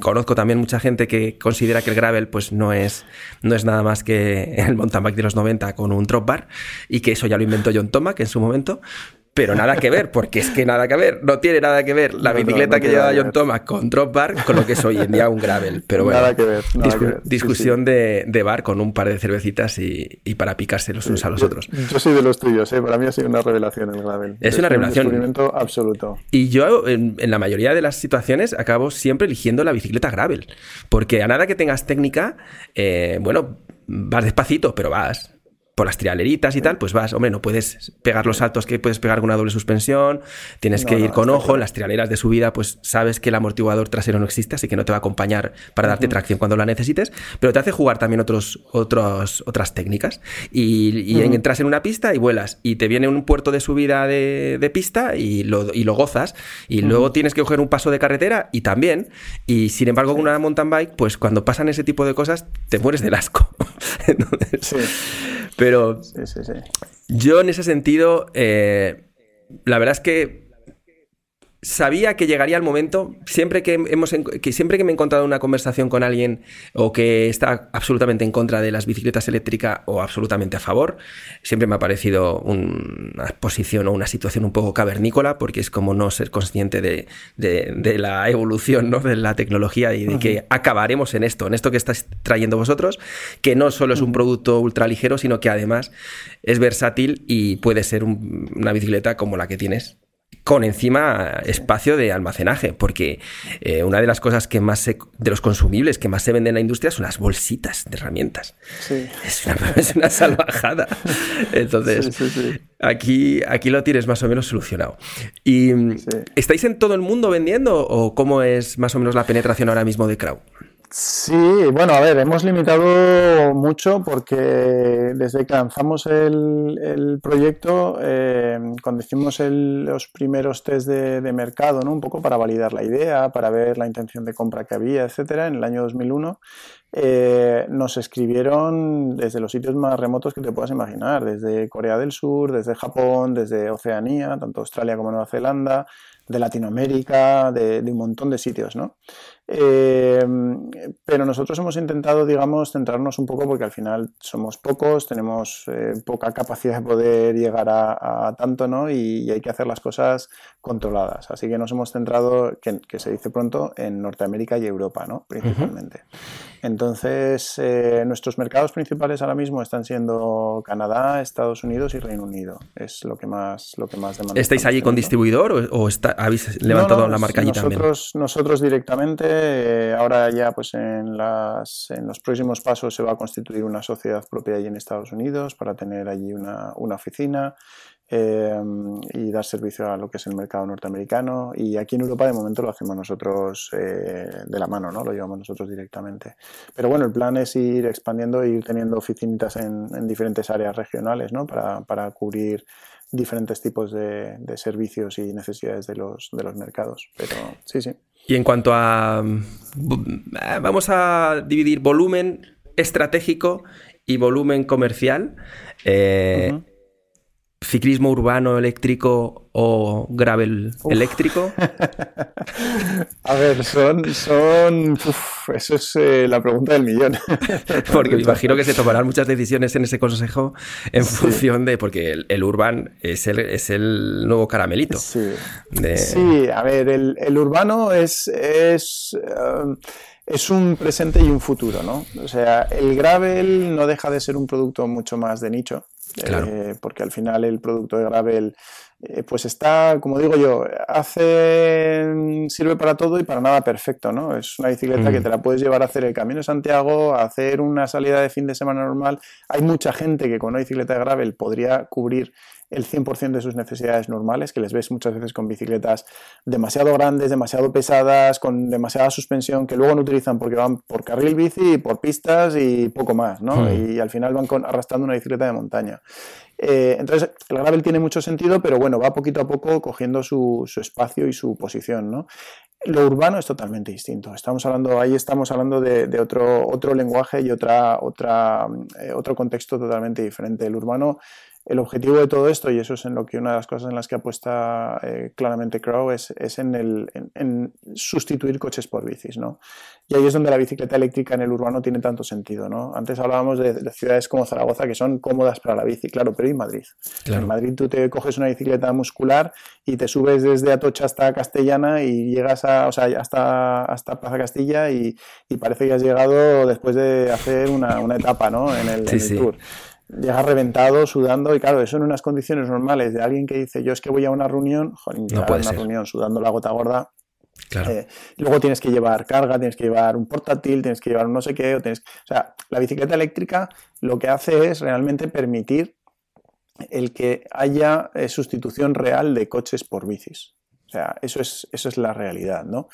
Conozco también mucha gente que considera que el gravel pues no es, no es nada más que el mountain bike de los 90 con un drop bar y que eso ya lo inventó John Tomac en su momento, pero nada que ver, porque es que nada que ver, no tiene nada que ver la bicicleta que lleva John Thomas con drop bar con lo que es hoy en día un gravel. Pero bueno, nada que ver, discusión De, bar con un par de cervecitas y, para picarse los unos a los otros. Yo soy de los tuyos, ¿eh? para mí ha sido una revelación el gravel. Es, una revelación. Un descubrimiento absoluto. Y yo, en, la mayoría de las situaciones, acabo siempre eligiendo la bicicleta gravel, porque a nada que tengas técnica, eh, bueno, vas despacito, pero vas por las trialeritas y tal, pues vas, hombre, no puedes pegar los saltos que puedes pegar con una doble suspensión, tienes que ir con ojo, en las trialeras de subida, pues sabes que el amortiguador trasero no existe, así que no te va a acompañar para darte tracción cuando la necesites, pero te hace jugar también otros, otros, otras técnicas. Y, entras en una pista y vuelas, y te viene un puerto de subida de, pista y lo, y lo, gozas, y luego tienes que coger un paso de carretera y también, y sin embargo con una mountain bike, pues cuando pasan ese tipo de cosas, te mueres del asco. sí. Pero yo en ese sentido, eh, la verdad es que sabía que llegaría el momento, siempre que, hemos, que siempre que me he encontrado una conversación con alguien o que está absolutamente en contra de las bicicletas eléctricas o absolutamente a favor, siempre me ha parecido una posición o una situación un poco cavernícola porque es como no ser consciente de, la evolución ¿no? de la tecnología y de que acabaremos en esto, en esto que estáis trayendo vosotros, que no solo es un producto ultra ligero, sino que además es versátil y puede ser una bicicleta como la que tienes con encima espacio de almacenaje, porque eh, una de las cosas que más se, de los consumibles que más se venden en la industria son las bolsitas de herramientas. Es, una, salvajada. Entonces, aquí, aquí lo tienes más o menos solucionado. ¿Y estáis en todo el mundo vendiendo o cómo es más o menos la penetración ahora mismo de Crowd? Sí, bueno, a ver, hemos limitado mucho porque desde que lanzamos el, proyecto, eh, cuando hicimos los primeros test de, mercado, ¿no? un poco para validar la idea, para ver la intención de compra que había, etcétera, en el año 2001, eh, nos escribieron desde los sitios más remotos que te puedas imaginar, desde Corea del Sur, desde Japón, desde Oceanía, tanto Australia como Nueva Zelanda, de Latinoamérica, de, de un montón de sitios, ¿no? Eh, pero nosotros hemos intentado, digamos, centrarnos un poco porque al final somos pocos, tenemos eh, poca capacidad de poder llegar a, tanto, ¿no? Y, hay que hacer las cosas controladas. Así que nos hemos centrado, que, se dice pronto, en Norteamérica y Europa, ¿no? Principalmente. Entonces, eh, nuestros mercados principales ahora mismo están siendo Canadá, Estados Unidos y Reino Unido. Es lo que más, lo que más demanda. ¿Estáis allí con distribuidor o, habéis levantado la marca allí nosotros, también? Nosotros directamente eh, ahora ya pues en, los próximos pasos se va a constituir una sociedad propia allí en Estados Unidos para tener allí una, oficina eh, y dar servicio a lo que es el mercado norteamericano. Y aquí en Europa de momento lo hacemos nosotros eh, de la mano, ¿no? Lo llevamos nosotros directamente. Pero bueno, el plan es ir expandiendo e ir teniendo oficinas en, diferentes áreas regionales, ¿no? Para cubrir diferentes tipos de, de, servicios y necesidades de los, de los mercados. Pero sí, sí. Y en cuanto a... Vamos a dividir volumen estratégico y volumen comercial. Eh, ciclismo urbano eléctrico o gravel eléctrico? A ver, son, son eso es eh, la pregunta del millón. porque me imagino que se tomarán muchas decisiones en ese consejo en función de, porque el, urban es el, es el nuevo caramelito. Sí, sí a ver, el, el urbano es, es eh, es un presente y un futuro, ¿no? O sea, el gravel no deja de ser un producto mucho más de nicho, eh, porque al final el producto de gravel eh, pues está, como digo yo, hace sirve para todo y para nada perfecto, ¿no? Es una bicicleta que mm. te la puedes llevar a hacer el Camino de Santiago, a hacer una salida de fin de semana normal. Hay mucha gente que con una bicicleta de gravel podría cubrir el 100% de sus necesidades normales, que les ves muchas veces con bicicletas demasiado grandes, demasiado pesadas, con demasiada suspensión, que luego no utilizan porque van por carril bici, por pistas y poco más, ¿no? Hmm. Y al final van arrastrando una bicicleta de montaña. Eh, entonces, el gravel tiene mucho sentido, pero bueno, va poquito a poco cogiendo su, espacio y su posición, ¿no? Lo urbano es totalmente distinto. Estamos hablando, ahí estamos hablando de, otro, otro lenguaje y otra, otra, eh, otro contexto totalmente diferente. El urbano el objetivo de todo esto, y eso es en lo que una de las cosas en las que apuesta eh, claramente Crow, es, en, el, en, sustituir coches por bicis, ¿no? Y ahí es donde la bicicleta eléctrica en el urbano tiene tanto sentido, ¿no? Antes hablábamos de, ciudades como Zaragoza que son cómodas para la bici, claro, pero ¿y Madrid? En Madrid tú te coges una bicicleta muscular y te subes desde Atocha hasta Castellana y llegas a, o sea, hasta, hasta Plaza Castilla y, parece que has llegado después de hacer una, etapa, ¿no? En el, tour llegas reventado, sudando, y claro, eso en unas condiciones normales de alguien que dice, yo es que voy a una reunión, joder, no a una reunión sudando la gota gorda. Claro. Eh, luego tienes que llevar carga, tienes que llevar un portátil, tienes que llevar un no sé qué, o, tienes, o sea, la bicicleta eléctrica lo que hace es realmente permitir el que haya eh, sustitución real de coches por bicis. O sea, eso es, eso es la realidad, ¿no?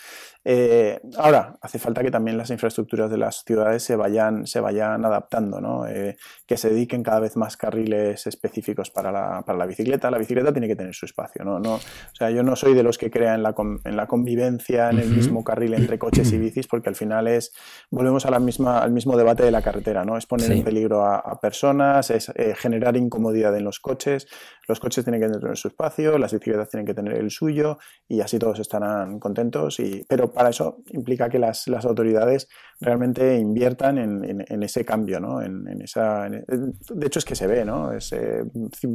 Eh, ahora, hace falta que también las infraestructuras de las ciudades se vayan, se vayan adaptando, ¿no? Eh, que se dediquen cada vez más carriles específicos para la, para la, bicicleta. La bicicleta tiene que tener su espacio, ¿no? no o sea, yo no soy de los que crean en la, en la convivencia en el mismo carril entre coches y bicis, porque al final es, volvemos a la misma, al mismo debate de la carretera, ¿no? Es poner en peligro a, personas, es eh, generar incomodidad en los coches. Los coches tienen que tener su espacio, las bicicletas tienen que tener el suyo y así todos estarán contentos. Y, pero para eso implica que las, autoridades realmente inviertan en, ese cambio, ¿no? En, esa, de hecho es que se ve, ¿no? Eh,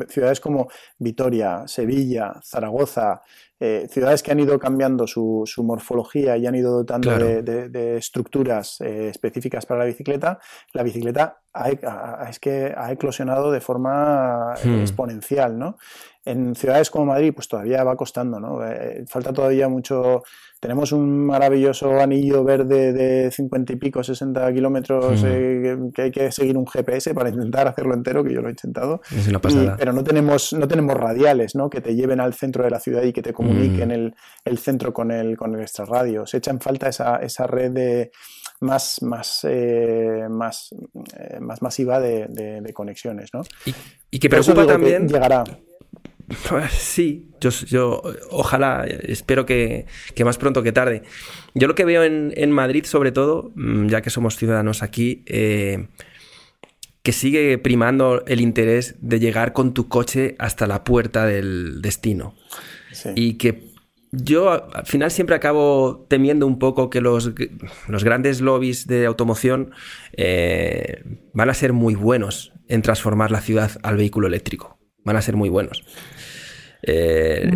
ciudades como Vitoria, Sevilla, Zaragoza, eh, ciudades que han ido cambiando su, morfología y han ido dotando de, estructuras eh, específicas para la bicicleta, la bicicleta es que ha eclosionado de forma hmm. exponencial, ¿no? En ciudades como Madrid, pues todavía va costando, ¿no? Eh, falta todavía mucho. Tenemos un maravilloso anillo verde de 50 y pico, 60 kilómetros, hmm. eh, que hay que seguir un GPS para intentar hacerlo entero, que yo lo he intentado. pero no tenemos, no tenemos radiales, ¿no? Que te lleven al centro de la ciudad y que te comuniquen hmm. el, el, centro con el, con el extrarradio. Se echa en falta esa, esa red de más, más, eh, más, más masiva de, de, conexiones, ¿no? Y, y que preocupa también. llegará. Sí, yo, yo ojalá, espero que, más pronto que tarde. Yo lo que veo en, Madrid, sobre todo, mm, ya que somos ciudadanos aquí, eh, que sigue primando el interés de llegar con tu coche hasta la puerta del destino. Y que yo al final siempre acabo temiendo un poco que los, los grandes lobbies de automoción eh, van a ser muy buenos en transformar la ciudad al vehículo eléctrico. Van a ser muy buenos. Eh,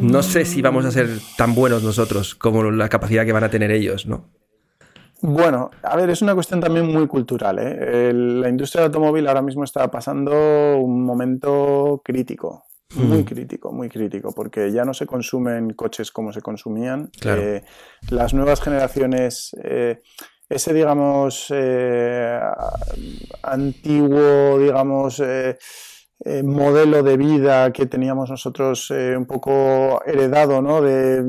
no sé si vamos a ser tan buenos nosotros como la capacidad que van a tener ellos, ¿no? Bueno, a ver, es una cuestión también muy cultural. ¿eh? la industria del automóvil ahora mismo está pasando un momento crítico, muy hmm. crítico, muy crítico, porque ya no se consumen coches como se consumían. Eh, las nuevas generaciones, ese, digamos, antiguo, digamos, eh, modelo de vida que teníamos nosotros eh, un poco heredado, ¿no? De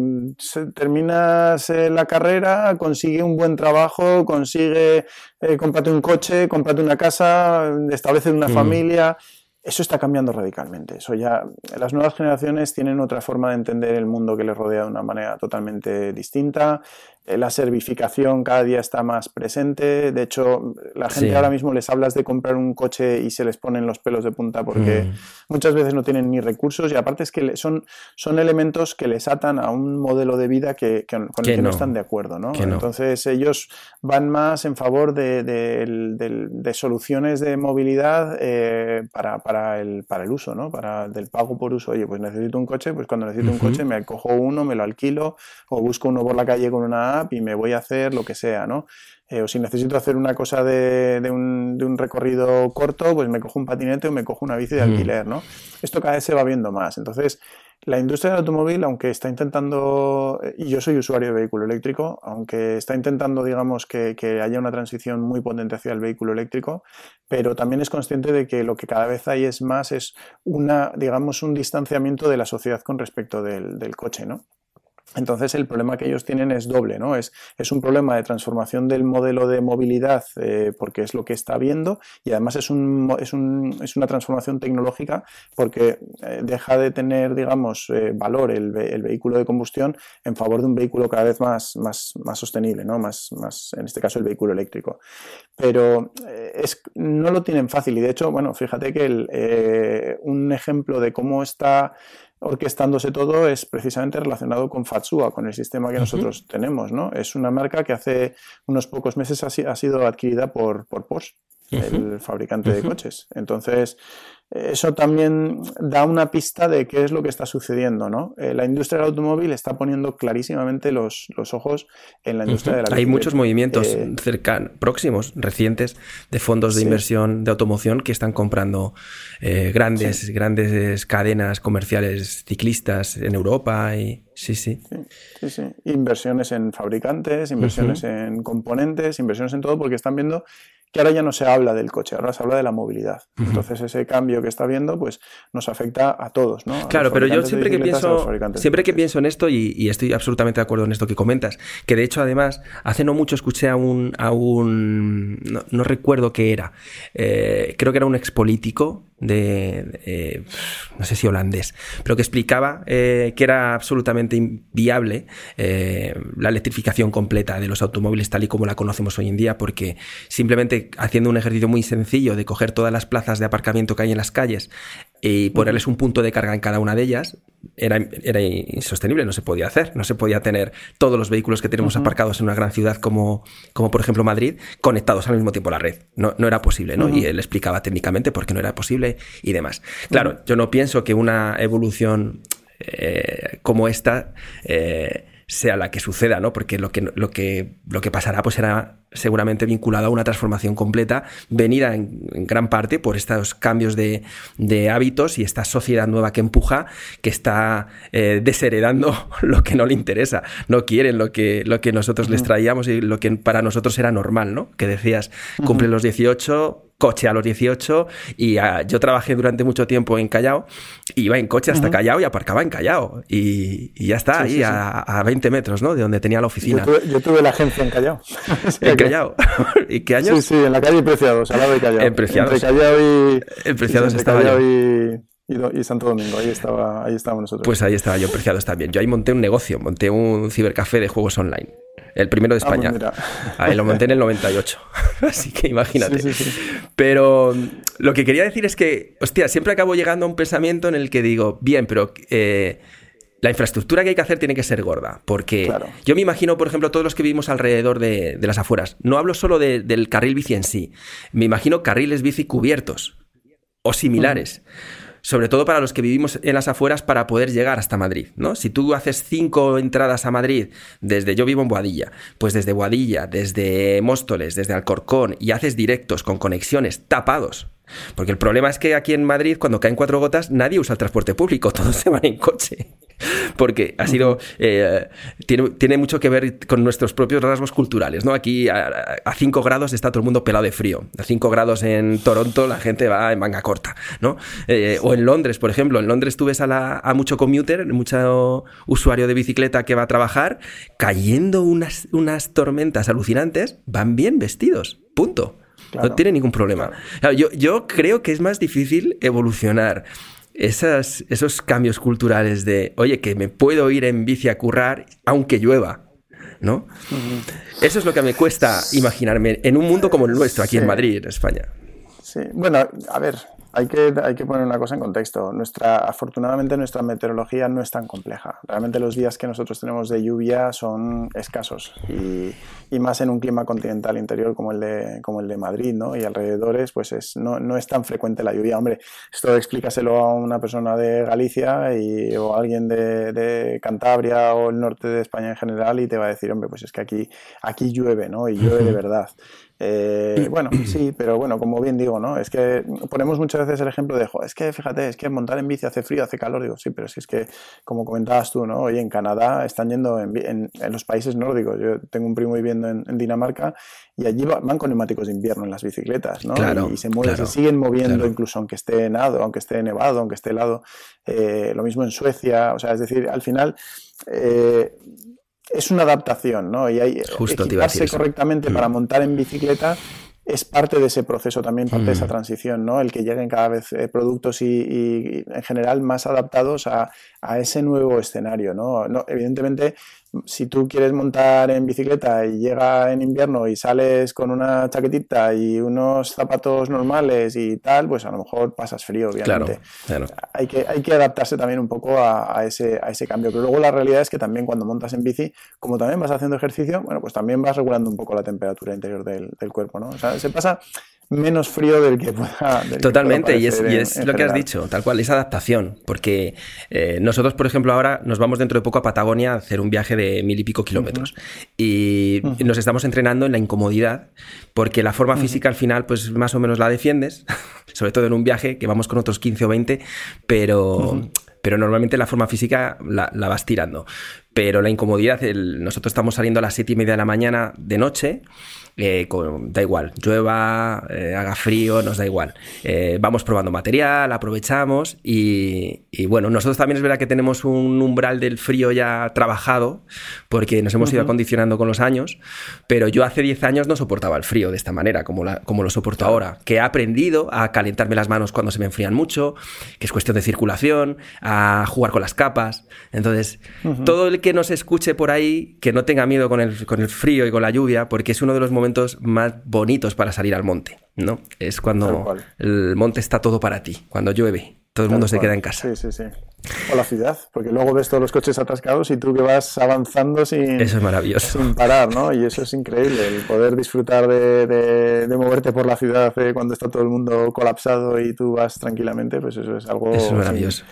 terminas eh, la carrera, consigue un buen trabajo, consigue, comprarte un coche, comprarte una casa, establece una mm. familia. Eso está cambiando radicalmente. Eso ya, las nuevas generaciones tienen otra forma de entender el mundo que les rodea de una manera totalmente distinta. La servificación cada día está más presente. De hecho, la gente ahora mismo les hablas de comprar un coche y se les ponen los pelos de punta porque mm. muchas veces no tienen ni recursos y aparte es que son, son elementos que les atan a un modelo de vida que, con el que no. están de acuerdo. ¿no? Entonces ellos van más en favor de, de, soluciones de movilidad eh, para, para, el, para el uso, ¿no? para del pago por uso. Oye, pues necesito un coche, pues cuando necesito un coche me cojo uno, me lo alquilo o busco uno por la calle con una y me voy a hacer lo que sea, ¿no? Eh, o si necesito hacer una cosa de, un, recorrido corto, pues me cojo un patinete o me cojo una bici de alquiler, ¿no? Esto cada vez se va viendo más. Entonces, la industria del automóvil, aunque está intentando, y yo soy usuario de vehículo eléctrico, aunque está intentando, digamos, que, haya una transición muy potente hacia el vehículo eléctrico, pero también es consciente de que lo que cada vez hay es más, es una, digamos, un distanciamiento de la sociedad con respecto del, del coche, ¿no? Entonces el problema que ellos tienen es doble, ¿no? Es, es un problema de transformación del modelo de movilidad eh, porque es lo que está viendo y además es, un, es, un, es una transformación tecnológica porque eh, deja de tener, digamos, eh, valor el, el, vehículo de combustión en favor de un vehículo cada vez más, más, más sostenible, ¿no? Más, más, en este caso el vehículo eléctrico. Pero es, no lo tienen fácil y de hecho, bueno, fíjate que el, un ejemplo de cómo está orquestándose todo es precisamente relacionado con Fatsua, con el sistema que nosotros tenemos. ¿no? Es una marca que hace unos pocos meses ha, sido adquirida por, por Porsche, el fabricante de coches. Entonces, eso también da una pista de qué es lo que está sucediendo, ¿no? Eh, la industria del automóvil está poniendo clarísimamente los, ojos en la industria de la Hay muchos movimientos eh, cercanos, próximos, recientes, de fondos de inversión de automoción que están comprando eh, grandes, grandes cadenas comerciales ciclistas en Europa y sí, sí. Sí, sí, Inversiones en fabricantes, inversiones en componentes, inversiones en todo, porque están viendo que ahora ya no se habla del coche, ahora se habla de la movilidad. Entonces ese cambio que está viendo pues nos afecta a todos, ¿no? claro, pero yo siempre que pienso siempre que pienso en esto y, estoy absolutamente de acuerdo en esto que comentas, que de hecho además hace no mucho escuché a un a un no, recuerdo qué era, eh, creo que era un expolítico de, eh, no sé si holandés, pero que explicaba eh, que era absolutamente inviable eh, la electrificación completa de los automóviles tal y como la conocemos hoy en día, porque simplemente haciendo un ejercicio muy sencillo de coger todas las plazas de aparcamiento que hay en las calles y ponerles un punto de carga en cada una de ellas, era, era insostenible, no se podía hacer, no se podía tener todos los vehículos que tenemos aparcados en una gran ciudad como, como por ejemplo Madrid conectados al mismo tiempo a la red, no, no era posible, ¿no? Y él explicaba técnicamente por qué no era posible y demás. Claro, yo no pienso que una evolución eh, como esta eh, sea la que suceda, ¿no? Porque lo que, lo que, lo que pasará pues será seguramente vinculado a una transformación completa, venida en, gran parte por estos cambios de, hábitos y esta sociedad nueva que empuja, que está eh, desheredando lo que no le interesa. No quieren lo que, lo que nosotros les traíamos y lo que para nosotros era normal, ¿no? Que decías, cumple los 18, coche a los 18 y ah, yo trabajé durante mucho tiempo en Callao, iba en coche hasta Callao y aparcaba en Callao y, ya está, ahí A, 20 metros, ¿no? De donde tenía la oficina. Yo tuve, la agencia en Callao. ¿En Callao? ¿Y qué años? Sí, sí, en la calle Preciados, al lado de Callao. En Preciados. Entre Callao y... En Preciados estaba yo. Y, Santo Domingo, ahí, estaba, ahí estábamos nosotros. Pues ahí estaba yo, en Preciados también. Yo ahí monté un negocio, monté un cibercafé de juegos online. El primero de ah, pues España. Ahí lo monté en el 98. Así que imagínate. Pero mm, lo que quería decir es que, hostia, siempre acabo llegando a un pensamiento en el que digo, bien, pero eh, la infraestructura que hay que hacer tiene que ser gorda. Porque yo me imagino, por ejemplo, todos los que vivimos alrededor de, las afueras. No hablo solo del carril bici en sí. Me imagino carriles bici cubiertos o similares sobre todo para los que vivimos en las afueras para poder llegar hasta Madrid, ¿no? Si tú haces cinco entradas a Madrid desde yo vivo en Boadilla, pues desde Boadilla, desde Móstoles, desde Alcorcón y haces directos con conexiones tapados porque el problema es que aquí en Madrid, cuando caen cuatro gotas, nadie usa el transporte público, todos se van en coche. Porque ha sido. Eh, tiene, mucho que ver con nuestros propios rasgos culturales, ¿no? Aquí a, 5 grados está todo el mundo pelado de frío. A 5 grados en Toronto la gente va en manga corta, ¿no? Eh, o en Londres, por ejemplo. En Londres tú ves a, a mucho commuter, mucho usuario de bicicleta que va a trabajar, cayendo unas, unas tormentas alucinantes, van bien vestidos. Punto. No tiene ningún problema. yo, creo que es más difícil evolucionar esas, esos cambios culturales de, oye, que me puedo ir en bici a currar aunque llueva. ¿No? Eso es lo que me cuesta imaginarme en un mundo como el nuestro, aquí en Madrid, en España. Sí, bueno, a ver, hay que, hay que poner una cosa en contexto. Nuestra, afortunadamente nuestra meteorología no es tan compleja. Realmente los días que nosotros tenemos de lluvia son escasos y, y más en un clima continental interior como el de, como el de Madrid ¿no? y alrededores, pues es, no, no, es tan frecuente la lluvia. Hombre, esto explícaselo a una persona de Galicia y, o alguien de, de, Cantabria o el norte de España en general y te va a decir, hombre, pues es que aquí, aquí llueve ¿no? y llueve de verdad. Eh, bueno, sí, pero bueno, como bien digo, ¿no? Es que ponemos muchas veces el ejemplo de, es que fíjate, es que montar en bici hace frío, hace calor, digo, sí, pero si es que, como comentabas tú, ¿no? Oye, en Canadá están yendo en, los países nórdicos, yo tengo un primo viviendo en, Dinamarca y allí van con neumáticos de invierno en las bicicletas, ¿no? y, se mueven, se siguen moviendo incluso aunque esté nado, aunque esté nevado, aunque esté helado, eh, lo mismo en Suecia, o sea, es decir, al final... Eh, es una adaptación, ¿no? Y hay Justo equiparse correctamente para mm. montar en bicicleta es parte de ese proceso también, parte de esa mm. transición, ¿no? El que lleguen cada vez eh, productos y, en general más adaptados a, a ese nuevo escenario, ¿no? ¿no? Evidentemente, si tú quieres montar en bicicleta y llega en invierno y sales con una chaquetita y unos zapatos normales y tal, pues a lo mejor pasas frío, obviamente. Claro, Hay, que, hay que adaptarse también un poco a, ese, a ese cambio. Pero luego la realidad es que también cuando montas en bici, como también vas haciendo ejercicio, bueno, pues también vas regulando un poco la temperatura interior del, del cuerpo, ¿no? O sea, se pasa menos frío del que pueda. Totalmente, y es, lo que has dicho, tal cual, es adaptación, porque eh, nosotros, por ejemplo, ahora nos vamos dentro de poco a Patagonia a hacer un viaje de mil y pico kilómetros. Y nos estamos entrenando en la incomodidad, porque la forma física al final, pues más o menos la defiendes, sobre todo en un viaje que vamos con otros 15 o 20, pero pero normalmente la forma física la, vas tirando. Pero la incomodidad, nosotros estamos saliendo a las siete y media de la mañana de noche eh, da igual, llueva, eh, haga frío, nos da igual. Eh, vamos probando material, aprovechamos y, bueno, nosotros también es verdad que tenemos un umbral del frío ya trabajado porque nos hemos ido acondicionando con los años, pero yo hace 10 años no soportaba el frío de esta manera como, como lo soporto ahora, que he aprendido a calentarme las manos cuando se me enfrían mucho, que es cuestión de circulación, a jugar con las capas. Entonces, todo el que nos escuche por ahí, que no tenga miedo con el, con el frío y con la lluvia, porque es uno de los momentos momentos más bonitos para salir al monte, ¿no? Es cuando el monte está todo para ti, cuando llueve, todo el mundo se queda en casa. Sí, sí, sí. O la ciudad, porque luego ves todos los coches atascados y tú que vas avanzando sin, eso es maravilloso. sin parar, ¿no? Y eso es increíble, el poder disfrutar de, moverte por la ciudad eh, cuando está todo el mundo colapsado y tú vas tranquilamente, pues eso es algo maravilloso.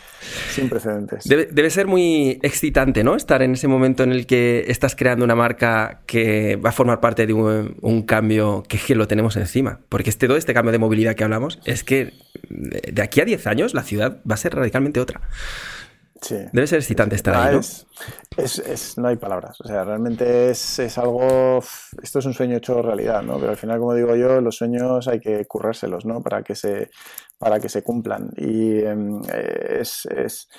Sin, precedentes. Debe, ser muy excitante, ¿no? Estar en ese momento en el que estás creando una marca que va a formar parte de un, cambio que, que, lo tenemos encima. Porque este, todo este cambio de movilidad que hablamos es que de aquí a 10 años la ciudad va a ser radicalmente otra. Debe ser excitante estar ahí, ¿no? Es, no hay palabras. O sea, realmente es, algo. Esto es un sueño hecho realidad, ¿no? Pero al final, como digo yo, los sueños hay que currárselos, ¿no? Para que se, para que se cumplan. Y em, es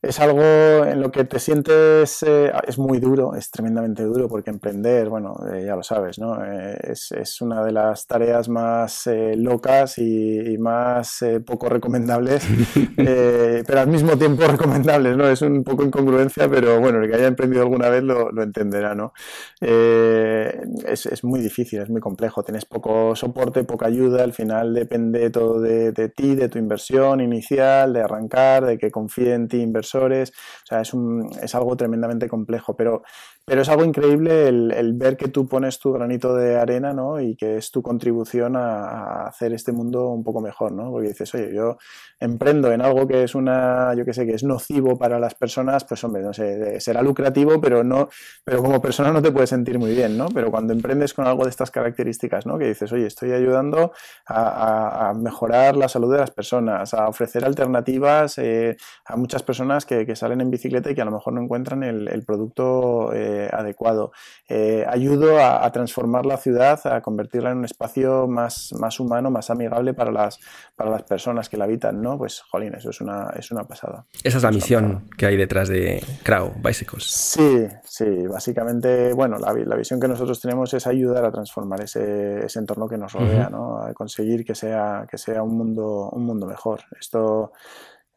es algo en lo que te sientes, eh, es muy duro, es tremendamente duro, porque emprender, bueno, eh, ya lo sabes, ¿no? Eh, es, una de las tareas más locas y, más poco recomendables, pero al mismo tiempo recomendables, ¿no? Es un poco incongruencia, pero bueno, el que haya emprendido alguna vez lo, entenderá, ¿no? Es, muy difícil, es muy complejo, tienes poco soporte, poca ayuda, al final depende todo de, de ti, de tu inversión inicial, de arrancar, de que confíe en ti inversión o sea, es, un, es algo tremendamente complejo, pero pero es algo increíble el, ver que tú pones tu granito de arena, ¿no? Y que es tu contribución a, hacer este mundo un poco mejor, ¿no? Porque dices, oye, yo emprendo en algo que es una, yo qué sé, que es nocivo para las personas, pues hombre, no sé, será lucrativo, pero no, pero como persona no te puedes sentir muy bien, ¿no? Pero cuando emprendes con algo de estas características, ¿no? Que dices, oye, estoy ayudando a, mejorar la salud de las personas, a ofrecer alternativas eh, a muchas personas que, salen en bicicleta y que a lo mejor no encuentran el, producto. Eh, adecuado. Eh, ayudo a, transformar la ciudad, a convertirla en un espacio más, más humano, más amigable para las, para las personas que la habitan, ¿no? Pues, jolín, eso es una, es una pasada. Esa es la misión que hay detrás de Crow Bicycles. Sí, sí, básicamente, bueno, la, la, visión que nosotros tenemos es ayudar a transformar ese, ese entorno que nos rodea, ¿no? A conseguir que sea, que sea un mundo, un mundo mejor. Esto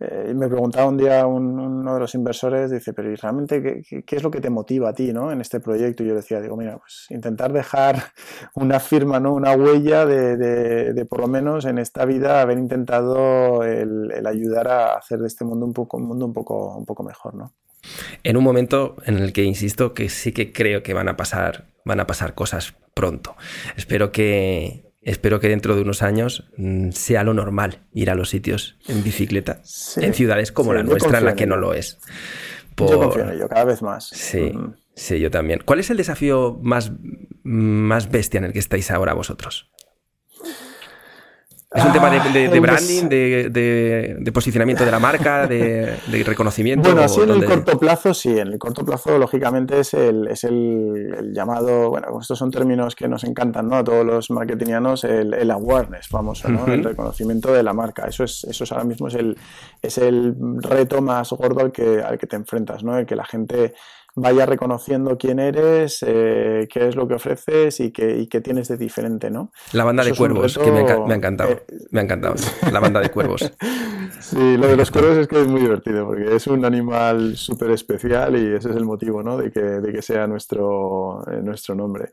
eh, me preguntaba un día uno de los inversores, dice, pero ¿y realmente qué, es lo que te motiva a ti ¿no? en este proyecto? Y yo decía, digo, mira, pues intentar dejar una firma, ¿no? una huella de, por lo menos en esta vida haber intentado el, ayudar a hacer de este mundo un, poco, un mundo un poco, un poco mejor. ¿no? En un momento en el que insisto que sí que creo que van a pasar, van a pasar cosas pronto. Espero que Espero que dentro de unos años mm, sea lo normal ir a los sitios en bicicleta, en ciudades como la nuestra, en la que no lo es. Yo confío en ello, cada vez más. Sí, mm. sí, yo también. ¿Cuál es el desafío más, más bestia en el que estáis ahora vosotros? Es un tema de, ah, branding, de, posicionamiento de la marca, de, reconocimiento. Bueno, así en el corto plazo, sí. En el corto plazo, lógicamente, es el, es el, llamado, bueno, estos son términos que nos encantan, ¿no? A todos los marketingianos, el, awareness, famoso, ¿no? El reconocimiento de la marca. Eso es, eso es ahora mismo es el, es el reto más gordo al que, al que te enfrentas, ¿no? El que la gente vaya reconociendo quién eres, eh, qué es lo que ofreces y qué, tienes de diferente, ¿no? La banda de cuervos, que me, ha encantado, eh, me ha encantado, la banda de cuervos. Sí, lo de los cuervos es que es muy divertido, porque es un animal súper especial y ese es el motivo, ¿no? De que, de que sea nuestro, eh, nuestro nombre.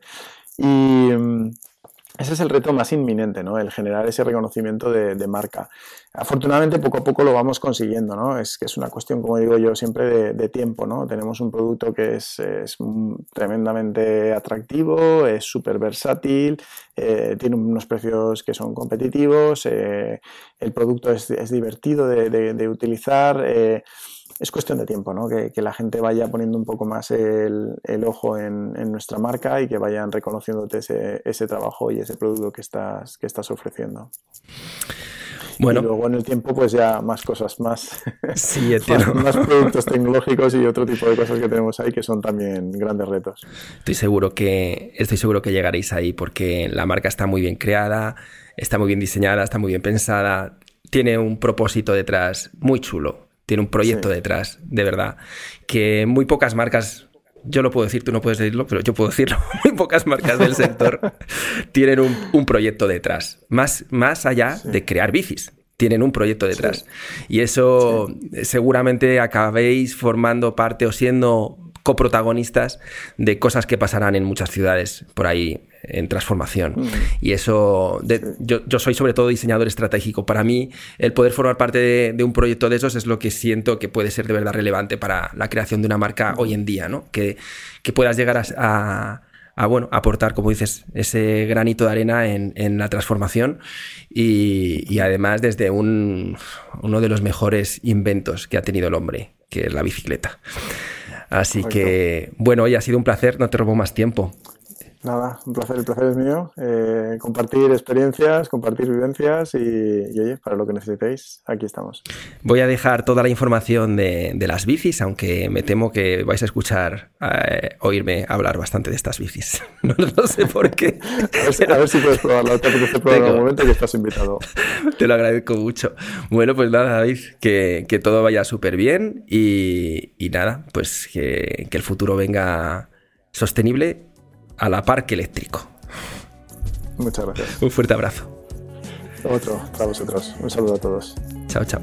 Y, mm, ese es el reto más inminente, ¿no? El generar ese reconocimiento de, marca. Afortunadamente, poco a poco lo vamos consiguiendo, ¿no? Es que es una cuestión, como digo yo, siempre de, tiempo, ¿no? Tenemos un producto que es, tremendamente atractivo, es súper versátil, eh, tiene unos precios que son competitivos, eh, el producto es, divertido de, utilizar. Eh, es cuestión de tiempo, ¿no? Que, la gente vaya poniendo un poco más el, ojo en, nuestra marca y que vayan reconociéndote ese, trabajo y ese producto que estás, que estás ofreciendo. Bueno. Y luego en el tiempo, pues ya más cosas, más, sí, más, productos tecnológicos y otro tipo de cosas que tenemos ahí que son también grandes retos. Estoy seguro que, estoy seguro que llegaréis ahí porque la marca está muy bien creada, está muy bien diseñada, está muy bien pensada, tiene un propósito detrás muy chulo tiene un proyecto detrás, de verdad, que muy pocas marcas yo lo puedo decir, tú no puedes decirlo, pero yo puedo decirlo. Muy pocas marcas del sector tienen un, proyecto detrás, más, más allá de crear bicis. Tienen un proyecto detrás. Y eso seguramente acabéis formando parte o siendo coprotagonistas de cosas que pasarán en muchas ciudades por ahí en transformación. Mm. Y eso, yo, soy sobre todo diseñador estratégico. Para mí, el poder formar parte de, un proyecto de esos es lo que siento que puede ser de verdad relevante para la creación de una marca mm. hoy en día, ¿no? Que, puedas llegar a, bueno, aportar, como dices, ese granito de arena en, la transformación y, además desde un, uno de los mejores inventos que ha tenido el hombre, que es la bicicleta. Así que, bueno, hoy ha sido un placer, no te robo más tiempo. Nada, un placer, el placer es mío. Eh, compartir experiencias, compartir vivencias y, oye, para lo que necesitéis, aquí estamos. Voy a dejar toda la información de, las bicis, aunque me temo que vais a escuchar, eh, oírme hablar bastante de estas bicis. no, sé por qué. a, ver si, puedes probarlo, te apetece en un momento que estás invitado. Te lo agradezco mucho. Bueno, pues nada, David, que, todo vaya súper bien y, nada, pues que, que el futuro venga sostenible a la parque eléctrico. Muchas gracias. Un fuerte abrazo. Otro para vosotros. Un saludo a todos. Chao, chao.